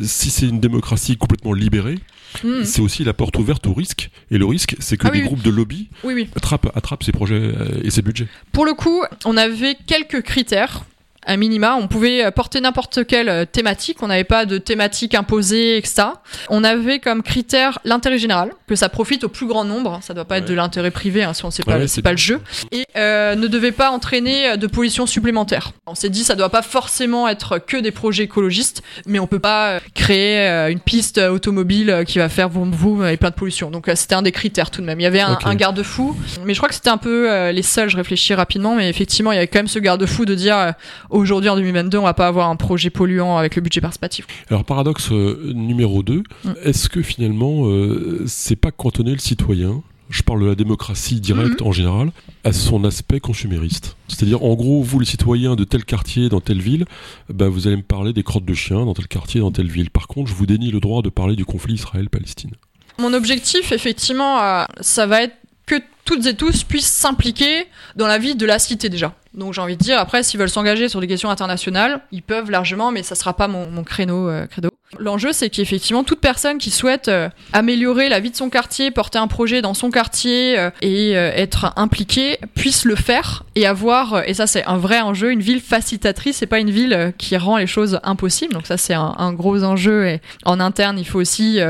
si c'est une démocratie complètement libérée, Hmm. c'est aussi la porte ouverte au risque. Et le risque, c'est que Ah des oui, groupes de lobby Oui, oui. attrapent, attrapent ces projets euh, et ces budgets. Pour le coup, on avait quelques critères. À minima, on pouvait porter n'importe quelle euh, thématique, on n'avait pas de thématique imposée, etc. On avait comme critère l'intérêt général, que ça profite au plus grand nombre, ça doit pas être de l'intérêt privé, hein, si on sait pas, Ouais, c'est pas le jeu, et euh, ne devait pas entraîner de pollution supplémentaire. On s'est dit ça doit pas forcément être que des projets écologistes, mais on peut pas euh, créer euh, une piste automobile qui va faire vroom vroom et plein de pollution. Donc c'était un des critères tout de même. Il y avait un, un garde-fou, mais je crois que c'était un peu les seuls. Je réfléchis rapidement, mais effectivement il y avait quand même ce garde-fou de dire aujourd'hui en 2022 on va pas avoir un projet polluant avec le budget participatif. Alors, paradoxe euh, numéro 2, Mm. est-ce que finalement, euh, c'est pas cantonner le citoyen je parle de la démocratie directe Mm-hmm. en général, à son aspect consumériste? C'est-à-dire, en gros, vous, les citoyens de tel quartier, dans telle ville, bah, vous allez me parler des crottes de chiens dans tel quartier, dans telle ville. Par contre, je vous dénie le droit de parler du conflit Israël-Palestine. Mon objectif, effectivement, euh, ça va être que toutes et tous puissent s'impliquer dans la vie de la cité déjà. Donc j'ai envie de dire, après, s'ils veulent s'engager sur des questions internationales, ils peuvent largement, mais ça sera pas mon, créneau, euh, credo. L'enjeu, c'est qu'effectivement, toute personne qui souhaite euh, améliorer la vie de son quartier, porter un projet dans son quartier euh, et euh, être impliquée, puisse le faire et avoir, euh, et ça c'est un vrai enjeu, une ville facilitatrice, c'est pas une ville euh, qui rend les choses impossibles. Donc ça c'est un, gros enjeu et en interne, il faut aussi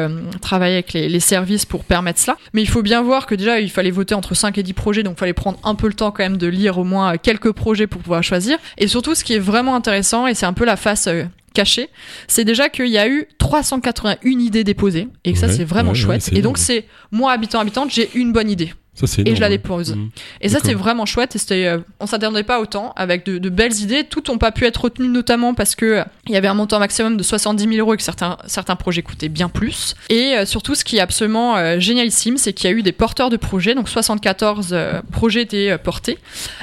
travailler avec les, les services pour permettre cela. Mais il faut bien voir que déjà, il fallait voter entre 5 et 10 projets, donc il fallait prendre un peu le temps quand même de lire au moins quelques projets pour pouvoir choisir. Et surtout, ce qui est vraiment intéressant, et c'est un peu la face cachée, c'est déjà qu'il y a eu 381 idées déposées, et que ça c'est vraiment ouais, chouette. et donc c'est, moi, habitant, habitante, j'ai une bonne idée. Ça, c'est et je la dépose. Mhm. Et ça, c'est vraiment chouette. Et c'était, euh, on s'attendait pas autant, avec de, de belles idées. Toutes n'ont pas pu être retenues, notamment parce que euh, il y avait un montant maximum de 70 000 euros et que certains, certains projets coûtaient bien plus. Et euh, surtout, ce qui est absolument euh, génialissime, c'est qu'il y a eu des porteurs de projets. Donc, 74 euh, projets étaient euh, portés.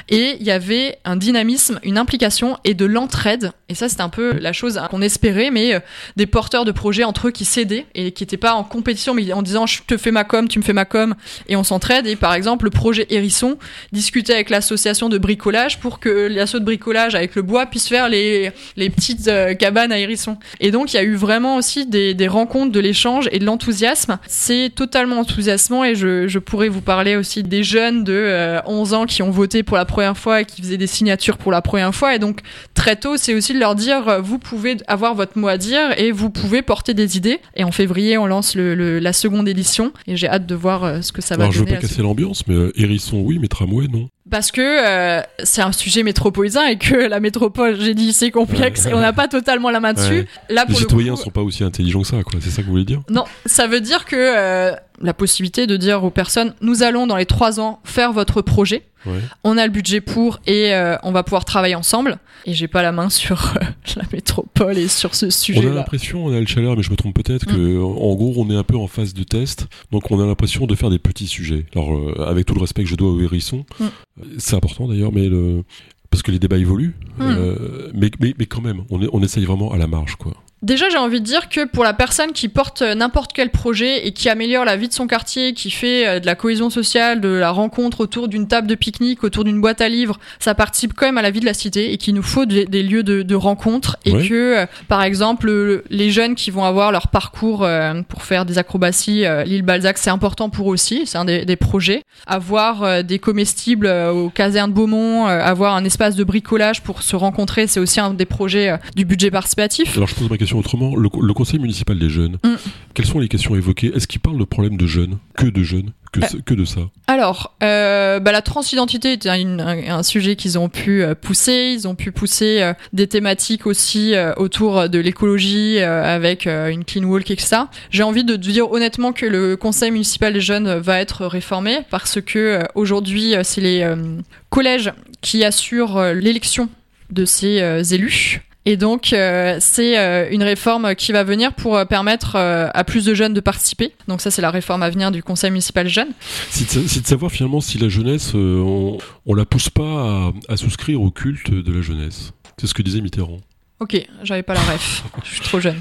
Et il y avait un dynamisme, une implication et de l'entraide. Et ça, c'était un peu la chose qu'on espérait, mais des porteurs de projets entre eux qui s'aidaient et qui n'étaient pas en compétition, mais en disant je te fais ma com, tu me fais ma com, et on s'entraide. Et par exemple, le projet Hérisson discutait avec l'association de bricolage pour que l'asso de bricolage avec le bois puisse faire les, les petites euh, cabanes à Hérisson. Et donc, il y a eu vraiment aussi des, des rencontres, de l'échange et de l'enthousiasme. C'est totalement enthousiasmant et je, je pourrais vous parler aussi des jeunes de euh, 11 ans qui ont voté pour la première fois et qui faisaient des signatures pour la première fois. Et donc, très tôt, c'est aussi de leur dire, euh, vous pouvez avoir votre mot à dire et vous pouvez porter des idées. Et en février, on lance le, le- la seconde édition et j'ai hâte de voir euh, ce que ça va Alors, je veux donner. pas la casser mais euh, hérisson, oui, mais tramway, non. parce que euh, c'est un sujet métropolitain et que la métropole, j'ai dit, c'est complexe Ouais. et on n'a pas totalement la main dessus. Ouais. Là, Les le citoyens coup, sont pas aussi intelligents que ça, quoi. C'est ça que vous voulez dire? Non, ça veut dire que euh, la possibilité de dire aux personnes, nous allons dans les trois ans faire votre projet. Ouais. On a le budget pour et euh, on va pouvoir travailler ensemble. Et j'ai pas la main sur euh, la métropole et sur ce On a l'impression, on a le chaleur, mais je me trompe peut-être, Mm. que en gros, on est un peu en phase de test, donc on a l'impression de faire des petits sujets. Alors, euh, avec tout le respect que je dois au hérisson, Mm. euh, c'est important d'ailleurs, mais le... parce que les débats évoluent, Mm. mais, mais, mais quand même, on, est, on essaye vraiment à la marge, quoi. Déjà, j'ai envie de dire que pour la personne qui porte euh, n'importe quel projet et qui améliore la vie de son quartier, qui fait euh, de la cohésion sociale, de la rencontre autour d'une table de pique-nique, autour d'une boîte à livres, ça participe quand même à la vie de la cité et qu'il nous faut des, des lieux de, de rencontre et que, euh, par exemple, le- les jeunes qui vont avoir leur parcours pour faire des acrobaties, l'île Balzac, c'est important pour eux aussi, c'est un des, des projets. Avoir des comestibles aux casernes Beaumont, avoir un espace de bricolage pour se rencontrer, c'est aussi un des projets du budget participatif. Alors, je pose ma question autrement. Le, le conseil municipal des jeunes, Mm. quelles sont les questions évoquées? Est-ce qu'il parle de problèmes de jeunes Que de jeunes que, Euh. que de ça? Alors, euh, bah, la transidentité est un, sujet qu'ils ont pu euh, pousser. Ils ont pu pousser euh, des thématiques aussi autour de l'écologie avec une clean walk et ça. J'ai envie de dire honnêtement que le conseil municipal des jeunes va être réformé parce que aujourd'hui, c'est les collèges qui assurent l'élection de ces élus. Et donc, euh, c'est euh, une réforme qui va venir pour euh, permettre à plus de jeunes de participer. Donc ça, c'est la réforme à venir du conseil municipal jeune. C'est de, savoir finalement si la jeunesse, on, on la pousse pas à, à souscrire au culte de la jeunesse. C'est ce que disait Mitterrand. Ok, j'avais pas la ref. Je suis trop jeune.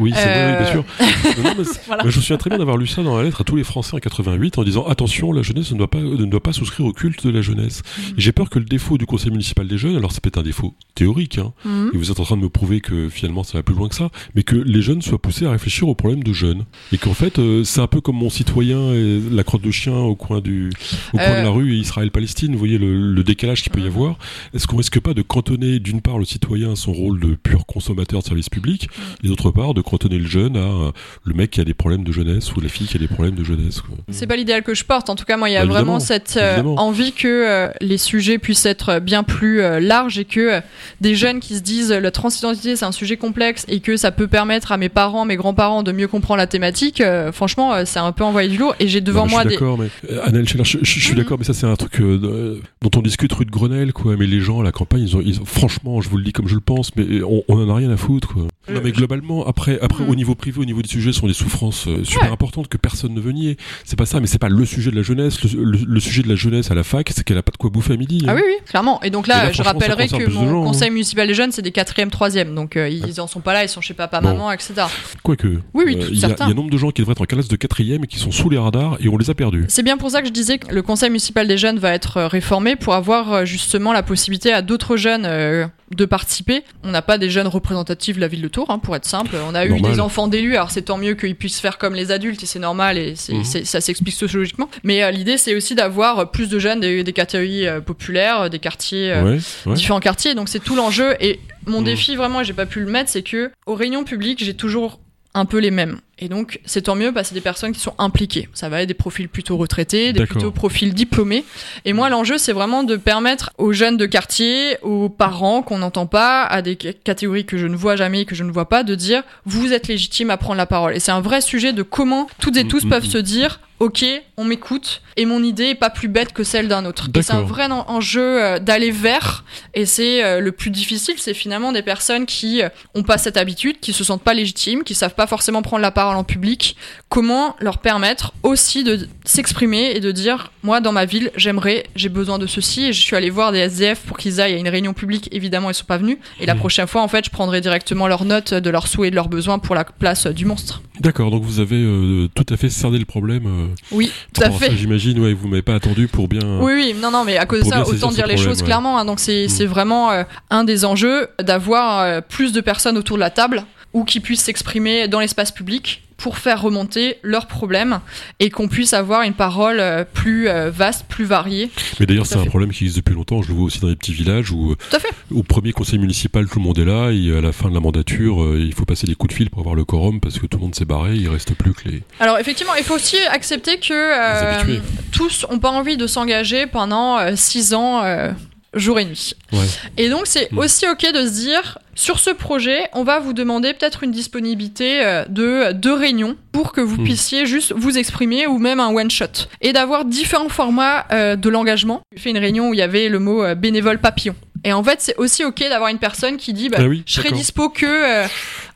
Oui, c'est Euh, vrai, bien sûr. Non, mais Voilà. je me souviens très bien d'avoir lu ça dans la lettre à tous les Français en 88 en disant attention, la jeunesse ne doit pas, ne doit pas souscrire au culte de la jeunesse. Mm. J'ai peur que le défaut du conseil municipal des jeunes, alors c'est peut-être un défaut théorique, hein, Mhm. et vous êtes en train de me prouver que finalement ça va plus loin que ça, mais que les jeunes soient poussés à réfléchir aux problèmes de jeunes. Et qu'en fait, euh, c'est un peu comme mon citoyen et la crotte de chien au coin, du, au coin Euh. de la rue et Israël-Palestine, vous voyez le, le décalage qu'il peut y Mhm. avoir. Est-ce qu'on risque pas de cantonner d'une part le citoyen à son rôle de pur consommateur de services publics, et d'autre part de cantonner le jeune à euh, le mec qui a des problèmes de jeunesse ou la fille qui a des problèmes de jeunesse. C'est pas l'idéal que je porte. En tout cas, moi, il y a Bah, vraiment cette euh, envie que euh, les sujets puissent être bien plus euh, larges et que des jeunes qui se disent la transidentité c'est un sujet complexe et que ça peut permettre à mes parents, mes grands-parents de mieux comprendre la thématique. franchement, c'est un peu envoyé du lourd. Et j'ai devant Non, moi je des. suis mais Annelle Scheller, je, je- je suis Mhm. d'accord, mais ça c'est un truc dont on discute rue de Grenelle, quoi. Mais les gens à la campagne, ils ont, ils ont- franchement, je vous le dis comme je le pense, mais on, on en a rien à foutre, quoi. Non, mais globalement, après, après, Mhm. au niveau privé, au niveau des sujets, sont des souffrances euh, super Ouais. importantes que personne ne veut nier. C'est pas ça, mais c'est pas le sujet de la jeunesse. Le, le- le sujet de la jeunesse à la fac, c'est qu'elle a pas de quoi bouffer à midi. Ah hein. oui, oui, clairement. Et donc là, Et là, je rappellerai que mon gens, hein. conseil municipal des jeunes, c'est des quatrièmes, troisièmes. Donc euh, ils en sont pas là, ils sont chez papa, Bon. maman, etc. Quoique. Oui, oui, euh, tout il y, a- il y a un nombre de gens qui devraient être en classe de quatrième et qui sont sous les radars et on les a perdus. C'est bien pour ça que je disais que le conseil municipal des jeunes va être euh, réformé pour avoir euh, justement la possibilité à d'autres jeunes euh, de participer. On n'a pas des jeunes représentatifs de la ville de Tours, hein, pour être simple. On a eu des enfants d'élus, alors c'est tant mieux qu'ils puissent faire comme les adultes et c'est normal et Mhm. ça s'explique sociologiquement. Mais euh, l'idée c'est aussi d'avoir euh, plus de jeunes des, des catégories euh, populaires, des quartiers Ouais, ouais. différents quartiers. Donc c'est tout l'enjeu. Et mon Mhm. défi, vraiment, j'ai pas pu le mettre, c'est que aux réunions publiques, j'ai toujours un peu les mêmes. Et donc, c'est tant mieux parce que c'est des personnes qui sont impliquées. Ça va être des profils plutôt retraités, des plutôt profils diplômés. Et moi, l'enjeu, c'est vraiment de permettre aux jeunes de quartier, aux parents qu'on n'entend pas, à des catégories que je ne vois jamais, que je ne vois pas, de dire, vous êtes légitime à prendre la parole. Et c'est un vrai sujet de comment toutes et tous Mhm, peuvent mhm. se dire, ok, on m'écoute et mon idée est pas plus bête que celle d'un autre. Et c'est un vrai en- enjeu euh, d'aller vers. Et c'est euh, le plus difficile, c'est finalement des personnes qui euh, ont pas cette habitude, qui se sentent pas légitimes, qui savent pas forcément prendre la parole en public. Comment leur permettre aussi de s'exprimer et de dire, moi dans ma ville, j'aimerais, j'ai besoin de ceci. Et je suis allé voir des SDF pour qu'ils aillent à une réunion publique. Évidemment, ils sont pas venus. Et la Mhm. prochaine fois, en fait, je prendrai directement leurs notes de leurs souhaits et de leurs besoins pour la place du monstre. D'accord, donc vous avez euh, tout à fait cerné le problème. euh, Oui, tout à fait. J'imagine, ouais, vous m'avez pas attendu pour bien. Oui, oui, non, non, mais à cause de ça, autant dire les choses ouais. clairement. hein. donc c'est Mm. c'est vraiment euh, un des enjeux d'avoir euh, plus de personnes autour de la table ou qui puissent s'exprimer dans l'espace public pour faire remonter leurs problèmes et qu'on puisse avoir une parole euh, plus euh, vaste, plus variée. Mais d'ailleurs, c'est un fait. problème qui existe depuis longtemps. Je le vois aussi dans les petits villages où, euh, au premier conseil municipal, tout le monde est là. Et à la fin de la mandature, il faut passer des coups de fil pour avoir le quorum parce que tout le monde s'est barré. Il reste plus que les, Alors effectivement, il faut aussi accepter que euh, tous n'ont pas envie de s'engager pendant 6 ans, euh, jour et nuit. Ouais. Et donc c'est Mm. aussi ok de se dire, sur ce projet, on va vous demander peut-être une disponibilité euh, de deux réunions pour que vous Mm. puissiez juste vous exprimer ou même un one-shot. Et d'avoir différents formats euh, de l'engagement. J'ai fait une réunion où il y avait le mot euh, bénévole papillon. Et en fait, c'est aussi ok d'avoir une personne qui dit, bah, Ah oui, je serai dispo que euh,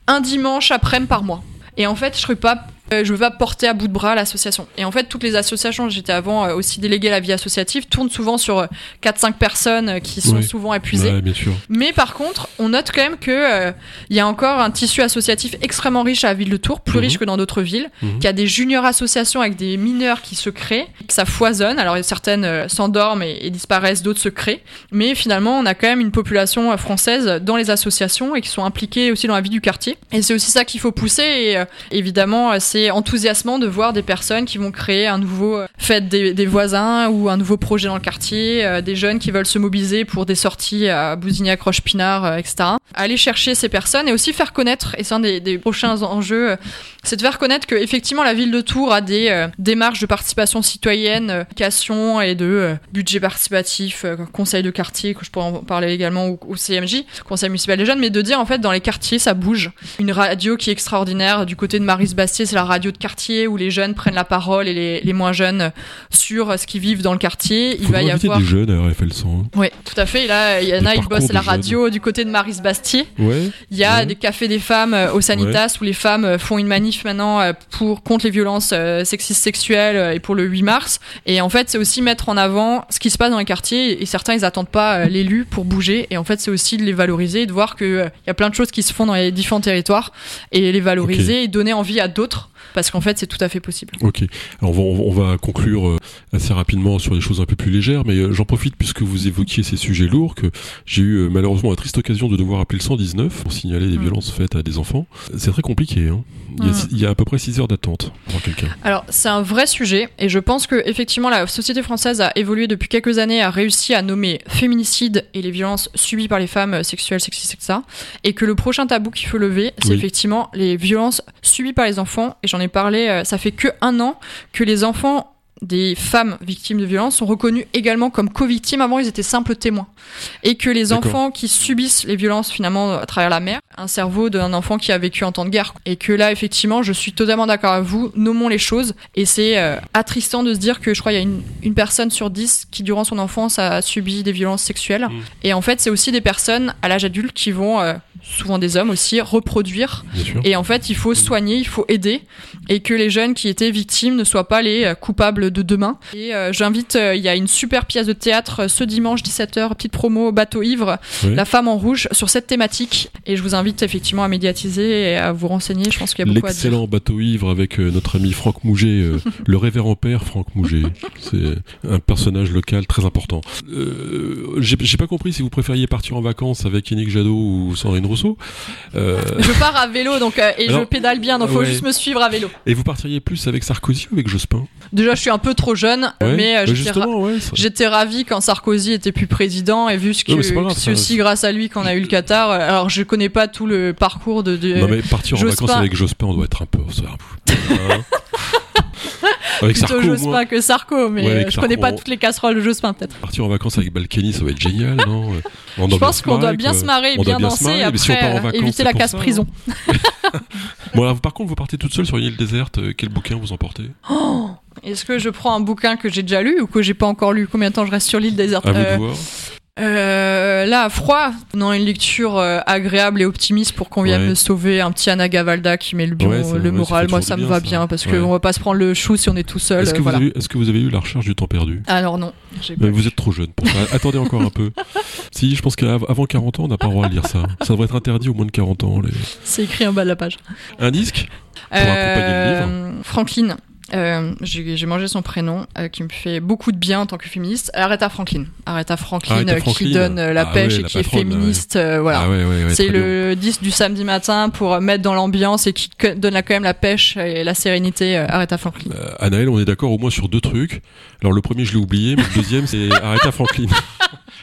un dimanche après-midi par mois. Et en fait, je serais pas je veux pas porter à bout de bras l'association. Et en fait, toutes les associations, j'étais avant euh, aussi déléguée à la vie associative, tournent souvent sur euh, 4-5 personnes euh, qui sont souvent épuisées. Ouais, bien sûr. Mais par contre, on note quand même que euh, il y a encore un tissu associatif extrêmement riche à la ville de Tours, plus Mhm. riche que dans d'autres villes, Mhm. qu'il y a des juniors associations avec des mineurs qui se créent, que ça foisonne. Alors certaines euh, s'endorment et, et disparaissent, d'autres se créent. Mais finalement, on a quand même une population euh, française dans les associations et qui sont impliquées aussi dans la vie du quartier. Et c'est aussi ça qu'il faut pousser. Et euh, évidemment, euh, c'est enthousiasmant de voir des personnes qui vont créer un nouveau euh, fête des, voisins ou un nouveau projet dans le quartier, euh, des jeunes qui veulent se mobiliser pour des sorties à Bousignac, Roche-Pinard, euh, etc. Aller chercher ces personnes et aussi faire connaître, et c'est un des, prochains enjeux, c'est de faire connaître que effectivement la ville de Tours a des démarches de participation citoyenne, éducation et de budget participatif, conseil de quartier, que je pourrais en parler également au, CMJ, conseil municipal des jeunes, mais de dire en fait dans les quartiers ça bouge. Une radio qui est extraordinaire du côté de Maris Bastier, c'est la radio de quartier où les jeunes prennent la parole et les, les moins jeunes sur ce qu'ils vivent dans le quartier. Il Faut va y avoir. des jeunes à RFL 100. hein. Oui, tout à fait. Et là, il y en a, ils bossent à la radio du côté de Maris Bastier. Ouais. Il y a Ouais. des cafés des femmes euh, au Sanitas où les femmes euh, font une manif maintenant euh, pour contre les violences sexistes sexuelles et pour le 8 mars. Et en fait, c'est aussi mettre en avant ce qui se passe dans les quartiers. Et certains, ils attendent pas l'élu pour bouger. Et en fait, c'est aussi de les valoriser et de voir que euh, il y a plein de choses qui se font dans les différents territoires et les valoriser et donner envie à d'autres parce qu'en fait, c'est tout à fait possible. Ok. Alors on va, on va conclure euh, assez rapidement sur des choses un peu plus légères, mais euh, j'en profite puisque vous évoquiez ces sujets lourds que j'ai eu euh, malheureusement la triste occasion de devoir appeler le 119 pour signaler des Mm. violences faites à des enfants. C'est très compliqué. Hein. Il, y a, Mm. il y a à peu près 6 heures d'attente pour quelqu'un. Alors, c'est un vrai sujet et je pense que effectivement la société française a évolué depuis quelques années, a réussi à nommer féminicide et les violences subies par les femmes sexuelles, sexistes, etc. Et que le prochain tabou qu'il faut lever, c'est Oui. effectivement les violences subies par les enfants. Et j'en ai parlé, euh, ça fait que un an que les enfants des femmes victimes de violences sont reconnus également comme co-victimes. Avant, ils étaient simples témoins. Et que les enfants qui subissent les violences, finalement, à travers la mer, un cerveau d'un enfant qui a vécu en temps de guerre. Et que là, effectivement, je suis totalement d'accord avec vous, nommons les choses. Et c'est euh, attristant de se dire que je crois qu'il y a une, une personne sur dix qui, durant son enfance, a subi des violences sexuelles. Mm. Et en fait, c'est aussi des personnes à l'âge adulte qui vont, euh, souvent des hommes aussi, reproduire et en fait, il faut soigner, il faut aider, et que les jeunes qui étaient victimes ne soient pas les euh, coupables de demain. Et euh, j'invite, euh, il y a une super pièce de théâtre euh, ce dimanche 17h, petite promo Bateau Ivre. La femme en rouge, sur cette thématique. Et je vous invite effectivement à médiatiser et à vous renseigner. Je pense qu'il y a beaucoup à dire. L'excellent bateau ivre avec notre ami Franck Mouget, le révérend père Franck Mouget. C'est un personnage local très important. Euh, J'ai pas compris si vous préfériez partir en vacances avec Yannick Jadot ou Sandrine Rousseau. Euh, Je pars à vélo donc euh, et je pédale bien, donc faut ouais. juste me suivre à vélo. Et vous partiriez plus avec Sarkozy ou avec Jospin? Déjà, je suis un peu trop jeune, Ouais. mais euh, Bah, j'étais ra- ouais. ravi quand Sarkozy était plus président et vu ce que c'est aussi grâce à lui qu'on a eu le Qatar. euh, Alors je connais pas tout le parcours de. de- Non mais partir en vacances avec Jospin, on doit être un peu. hein avec plutôt Sarko, Jospin moins. que Sarko, mais Ouais, euh, je connais pas on- toutes les casseroles de Jospin peut-être. Partir en vacances avec Balkany, ça va être génial, non On Je pense se qu'on doit bien se marrer, bien danser, marrer, si après euh, vacances, éviter la pour casse ça, prison. Bon alors, par contre, vous partez toute seule sur une île déserte. euh, Quel bouquin vous emportez? Oh Est-ce que je prends un bouquin que j'ai déjà lu ou que j'ai pas encore lu? Combien de temps je reste sur l'île déserte? À vous de voir. Euh, là, à froid, non, une lecture euh, agréable et optimiste pour qu'on vienne Ouais. me sauver. Un petit Anna Gavalda qui met le, bien, Ouais, le moral. Moi, ça me bien, va ça. bien parce Ouais. qu'on va pas se prendre le chou si on est tout seul. Est-ce que, euh, vous voilà. avez eu- est-ce que vous avez eu la recherche du temps perdu? Alors non, vous êtes trop jeune pour ça. Attendez encore un peu. Si, je pense qu'avant 40 ans, on n'a pas le droit de lire ça. Ça devrait être interdit au moins de 40 ans. les- C'est écrit en bas de la page. Un disque? Pour accompagner le livre? Franklin. Euh, j'ai mangé son prénom, euh, qui me fait beaucoup de bien en tant que féministe. Aretha Franklin. Aretha Franklin, Aretha euh, qui Franklin. donne euh, la Ah pêche ouais, et la qui est féministe. voilà. Ah ouais. C'est très bien. le disque du samedi matin pour mettre dans l'ambiance et qui donne là quand même la pêche et la sérénité. Aretha Franklin. Anaël, on est d'accord au moins sur deux trucs. Alors le premier, je l'ai oublié, mais le deuxième, c'est Aretha Franklin.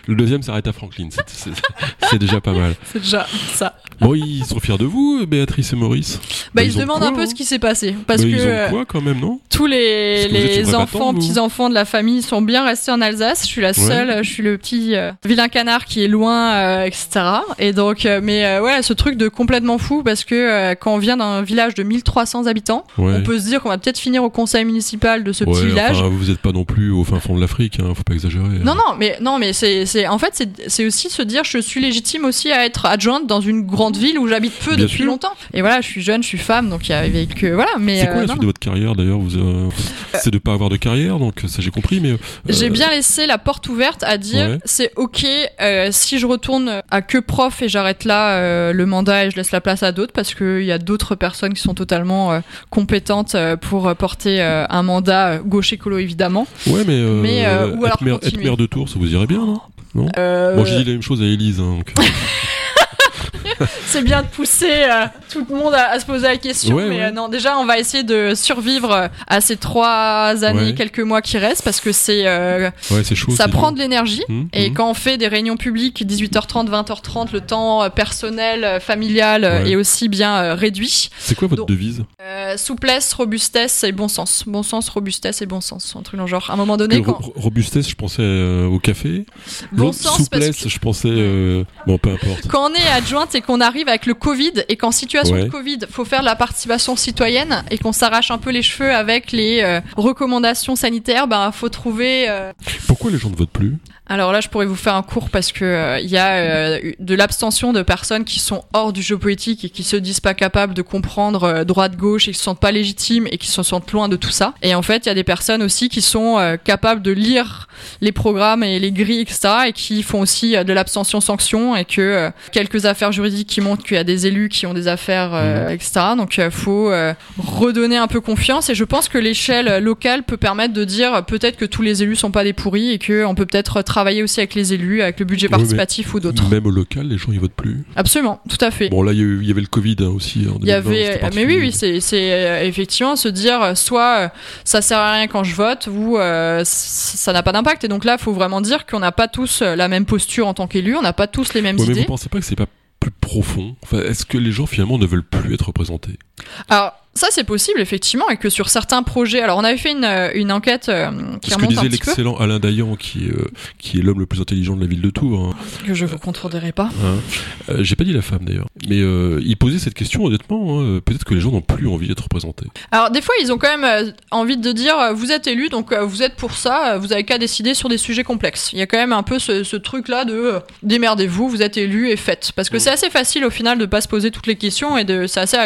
Le deuxième, c'est Aretha Franklin. C'est- déjà pas mal. C'est déjà ça. Bon, ils sont fiers de vous, Béatrice et Maurice? Bah, Bah, ils ils se demandent quoi, un peu hein? ce qui s'est passé. Parce Mais que ils ont quoi quand même, non? Tous les, enfants, petits-enfants de la famille sont bien restés en Alsace. Je suis la seule, je suis le petit euh, vilain canard qui est loin, euh, etc. Et donc, euh, mais ouais, ce truc de complètement fou parce que quand on vient d'un village de 1300 habitants, Ouais. on peut se dire qu'on va peut-être finir au conseil municipal de ce Ouais, petit village. enfin, vous êtes pas non plus au fin fond de l'Afrique, hein, faut pas exagérer. Non, non, mais non, mais c'est, c'est, en fait, c'est, aussi se dire, je suis légitime aussi à être adjointe dans une grande ville où j'habite peu Bien depuis sûr. longtemps. Et voilà, je suis jeune, je suis femme, donc il y avait que voilà. Mais C'est quoi la suite de votre carrière d'ailleurs euh, C'est de pas avoir de carrière, donc ça j'ai compris, mais. euh, J'ai bien laissé la porte ouverte à dire Ouais. c'est ok euh, si je retourne à que prof et j'arrête là euh, le mandat et je laisse la place à d'autres parce qu'il y a d'autres personnes qui sont totalement euh, compétentes euh, pour porter euh, un mandat euh, gauche écolo évidemment. Ouais, mais. euh, Mais, euh, ou alors être, maire, être continuer. maire de Tours, ça vous irait bien, non? Euh, Bon, j'ai dit la même chose à Élise. Hein, donc. c'est bien de pousser euh, tout le monde à, à se poser la question, Ouais, mais ouais. euh, non, déjà on va essayer de survivre euh, à ces trois années, Ouais. quelques mois qui restent parce que c'est euh, Ouais, c'est chaud. ça prend de l'énergie. Hum, Et hum. quand on fait des réunions publiques 18h30, 20h30, le temps euh, personnel, familial est aussi bien réduit. C'est quoi votre Donc- devise? souplesse, robustesse et bon sens. Bon sens, robustesse et bon sens. Un truc dans le genre. À un moment donné, quand... ro- Robustesse, je pensais au café. Bon sens souplesse, que je pensais. Bon, peu importe. quand on est adjointe et qu'on arrive avec le Covid et qu'en situation Ouais. de Covid, faut faire de la participation citoyenne et qu'on s'arrache un peu les cheveux avec les euh, recommandations sanitaires, ben faut trouver euh, Pourquoi les gens ne votent plus? Alors là, je pourrais vous faire un cours parce que euh, il y a euh, de l'abstention de personnes qui sont hors du jeu politique et qui se disent pas capables de comprendre euh, droite-gauche et qui se sentent pas légitimes et qui se sentent loin de tout ça. Et en fait, il y a des personnes aussi qui sont capables de lire les programmes et les grilles, etc. et qui font aussi de l'abstention-sanction et que quelques affaires juridiques qui montrent qu'il y a des élus qui ont des affaires, euh, etc. Donc, faut redonner un peu confiance et je pense que l'échelle locale peut permettre de dire peut-être que tous les élus sont pas des pourris et que on peut peut-être travailler aussi avec les élus, avec le budget Oui, participatif ou d'autres. Même au local, les gens ils votent plus. Absolument, tout à fait. Bon, là, il y, avait le Covid hein, aussi. En Il y 2020, avait, mais oui, c'est, c'est euh, effectivement se dire euh, soit euh, ça sert à rien quand je vote ou euh, ça n'a pas d'impact. Et donc là, il faut vraiment dire qu'on n'a pas tous la même posture en tant qu'élu, on n'a pas tous les mêmes Ouais, mais vous idées. pensez pas que c'est pas plus profond? Enfin, Est-ce que les gens finalement ne veulent plus être représentés? Alors ça, c'est possible effectivement, et que sur certains projets, alors on avait fait une, euh, une enquête euh, qui ce que remonte un disait l'excellent Alain Dayan, qui, est, euh, qui est l'homme le plus intelligent de la ville de Tours. hein. que je vous contredirai pas. Hein. Euh, J'ai pas dit la femme d'ailleurs. Mais il posait cette question honnêtement. hein, Peut-être que les gens n'ont plus envie d'être représentés. Alors des fois, ils ont quand même envie de dire, vous êtes élu, donc vous êtes pour ça, vous avez qu'à décider sur des sujets complexes. Il y a quand même un peu ce, ce truc-là de démerdez-vous, vous êtes élu et faites. Parce que c'est assez facile au final de pas se poser toutes les questions et de c'est assez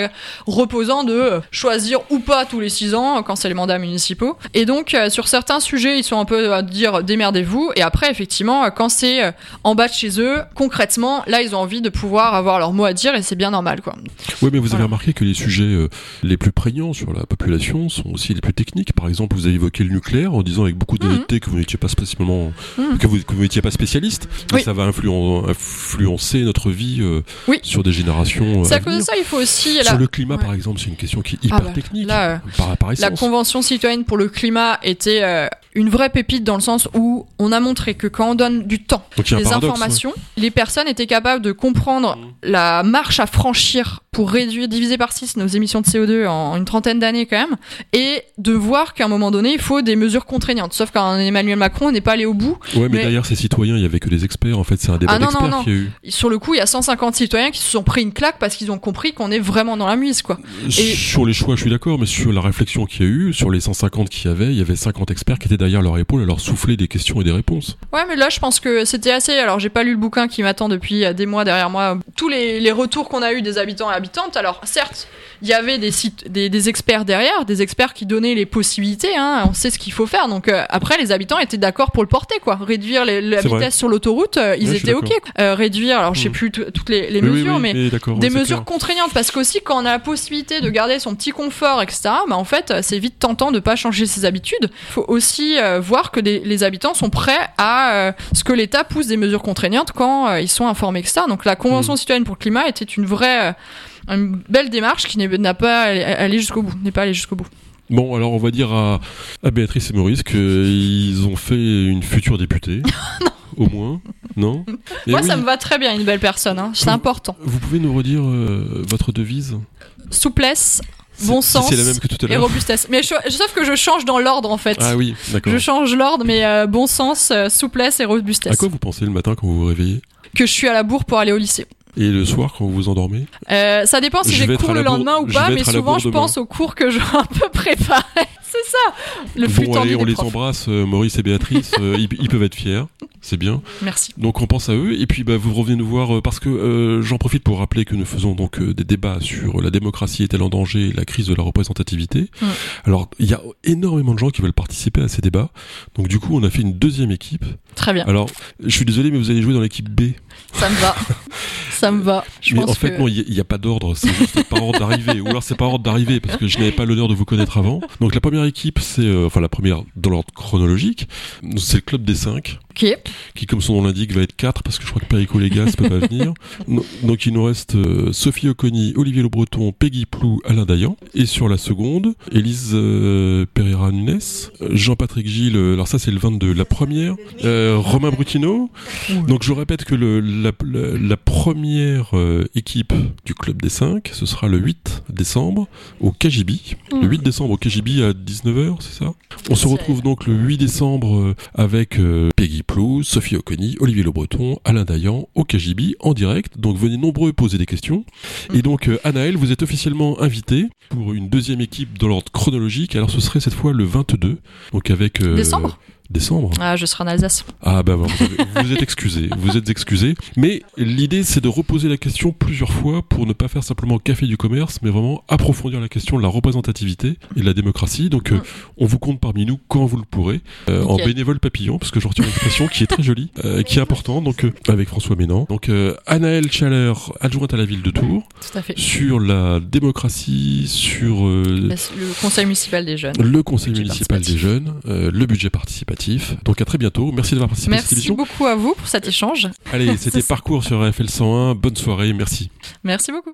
reposant de choisir ou pas tous les six ans euh, quand c'est les mandats municipaux. Et donc euh, sur certains sujets, ils sont un peu à dire démerdez-vous. Et après, effectivement, euh, quand c'est euh, en bas de chez eux, concrètement, là, ils ont envie de pouvoir avoir leur mot à dire et c'est bien normal, quoi. Oui, mais vous avez remarqué que les sujets euh, les plus prégnants sur la population sont aussi les plus techniques. Par exemple, vous avez évoqué le nucléaire en disant avec beaucoup d'honnêteté que vous n'étiez pas spécialement, Mhm. que vous que vous n'étiez pas spécialiste, ça va influen- influencer notre vie euh, Oui. sur des générations. euh, C'est à à cause de ça, il faut aussi Sur le climat, Ouais. par exemple, c'est une question qui est hyper Ah bah, technique. là, euh, par, par La. Convention citoyenne pour le climat était euh, une vraie pépite dans le sens où on a montré que quand on donne du temps, Donc des paradoxe. informations, les personnes étaient capables de comprendre Mhm. la marche à franchir pour réduire, diviser par 6 nos émissions de CO2 en une trentaine d'années quand même, et de voir qu'à un moment donné, il faut des mesures contraignantes. Sauf qu'un Emmanuel Macron n'est pas allé au bout. Ouais, mais, mais- derrière ces citoyens, il y avait que des experts. En fait, c'est un débat Ah non, non, d'experts non. qu'il y a eu. Sur le coup, il y a 150 citoyens qui se sont pris une claque parce qu'ils ont compris qu'on est vraiment dans la mise, quoi. Je sur les choix, je suis d'accord, mais sur la réflexion qu'il y a eu, sur les 150 qu'il y avait, il y avait 50 experts qui étaient derrière leur épaule à leur souffler des questions et des réponses. Ouais, mais là, je pense que c'était assez. Alors, j'ai pas lu le bouquin qui m'attend depuis des mois derrière moi. Tous les, les retours qu'on a eu des habitants et habitantes. Alors, certes, il y avait des sites, des, des experts derrière, des experts qui donnaient les possibilités. Hein, on sait ce qu'il faut faire. Donc, euh, après, les habitants étaient d'accord pour le porter, quoi. Réduire les- la vrai. vitesse sur l'autoroute, euh, ils Ouais, étaient ok. Euh, réduire, alors, je sais Mm. plus toutes les, les Oui, oui, mesures, oui, mais des mesures clair. contraignantes parce qu'aussi quand on a la possibilité de garder son petit confort etc bah en fait c'est vite tentant de pas changer ses habitudes faut aussi euh, voir que des- les habitants sont prêts à euh, ce que l'État pousse des mesures contraignantes quand euh, ils sont informés etc donc la Mm. convention citoyenne pour le climat était une vraie une belle démarche qui n'est- n'a pas allé jusqu'au bout n'est pas allée jusqu'au bout Bon, alors on va dire à, à Béatrice et Maurice qu'ils ont fait une future députée. Au moins, non Et moi oui, ça me va très bien une belle personne hein. c'est important Vous pouvez nous redire euh, votre devise? Souplesse bon sens la même que tout à et robustesse mais je- sauf que je change dans l'ordre en fait Ah oui, d'accord. Je change l'ordre, mais euh, bon sens, euh, souplesse et À robustesse. quoi vous pensez le matin quand vous vous réveillez? Que je suis à la bourre pour aller au lycée. Et le soir quand vous vous endormez? Euh, ça dépend si j'ai cours à le lendemain ou pas, mais à souvent je pense aux cours que j'ai un peu préparés. C'est ça, le flux Bon, allez, on les profs. embrasse, euh, Maurice et Béatrice, euh, ils, ils peuvent être fiers, c'est bien. Merci. Donc on pense à eux, et puis bah, vous revenez nous voir, euh, parce que euh, j'en profite pour rappeler que nous faisons donc euh, des débats sur la démocratie est-elle en danger et la crise de la représentativité. Alors, il y a énormément de gens qui veulent participer à ces débats, donc du coup on a fait une deuxième équipe. Très bien, Alors, je suis désolé, mais vous allez jouer dans l'équipe B. ça me va. ça me va. Je mais pense en fait, que... non, il n'y a, pas d'ordre, c'est juste par ordre d'arrivée. Ou alors c'est par ordre d'arrivée, parce que je n'avais pas l'honneur de vous connaître avant. Donc la première équipe, c'est, euh, la première dans l'ordre chronologique, c'est le club des 5, Qui comme son nom l'indique va être 4, parce que je crois que Perico Légas peut pas venir. No- Donc il nous reste euh, Sophie Oconi, Olivier Le Breton, Peggy Plou, Alain Dayan. Et sur la seconde, Élise euh, Pereira Nunes, euh, Jean-Patrick Gilles, euh, alors ça c'est le 22. La première, euh, Romain Brutino. Donc je répète que le, la, la- la première équipe du club des 5, ce sera le 8 décembre au KGB. Le 8 décembre au KGB à 19h, c'est ça? On se retrouve donc le 8 décembre avec euh, Plou, Sophie Oconi, Olivier Le Breton, Alain Dayan au KGB en direct. Donc venez nombreux poser des questions. Mm. Et donc euh, Anaël, vous êtes officiellement invité pour une deuxième équipe dans l'ordre chronologique. Alors ce serait cette fois le 22, donc avec... euh, Décembre? Décembre Ah, je serai en Alsace. ah bah vous, avez- vous êtes excusé, vous êtes excusé. Mais l'idée c'est de reposer la question plusieurs fois pour ne pas faire simplement café du commerce, mais vraiment approfondir la question de la représentativité et de la démocratie. Donc euh, on vous compte parmi nous quand vous le pourrez, euh, en bénévole papillon, parce que je retiens une expression qui est très jolie, euh, qui est importante, donc avec François Ménan. Donc Anaëlle Chaleur, adjointe à la ville de Tours, Tout à fait. sur la démocratie, sur euh, Le conseil municipal des jeunes. le conseil municipal des jeunes, le budget participatif. Donc à très bientôt. Merci d'avoir participé à cette Merci émission. beaucoup à vous pour cet échange. Allez, c'était. Parcours sur AFL 101. Bonne soirée, merci. Merci beaucoup.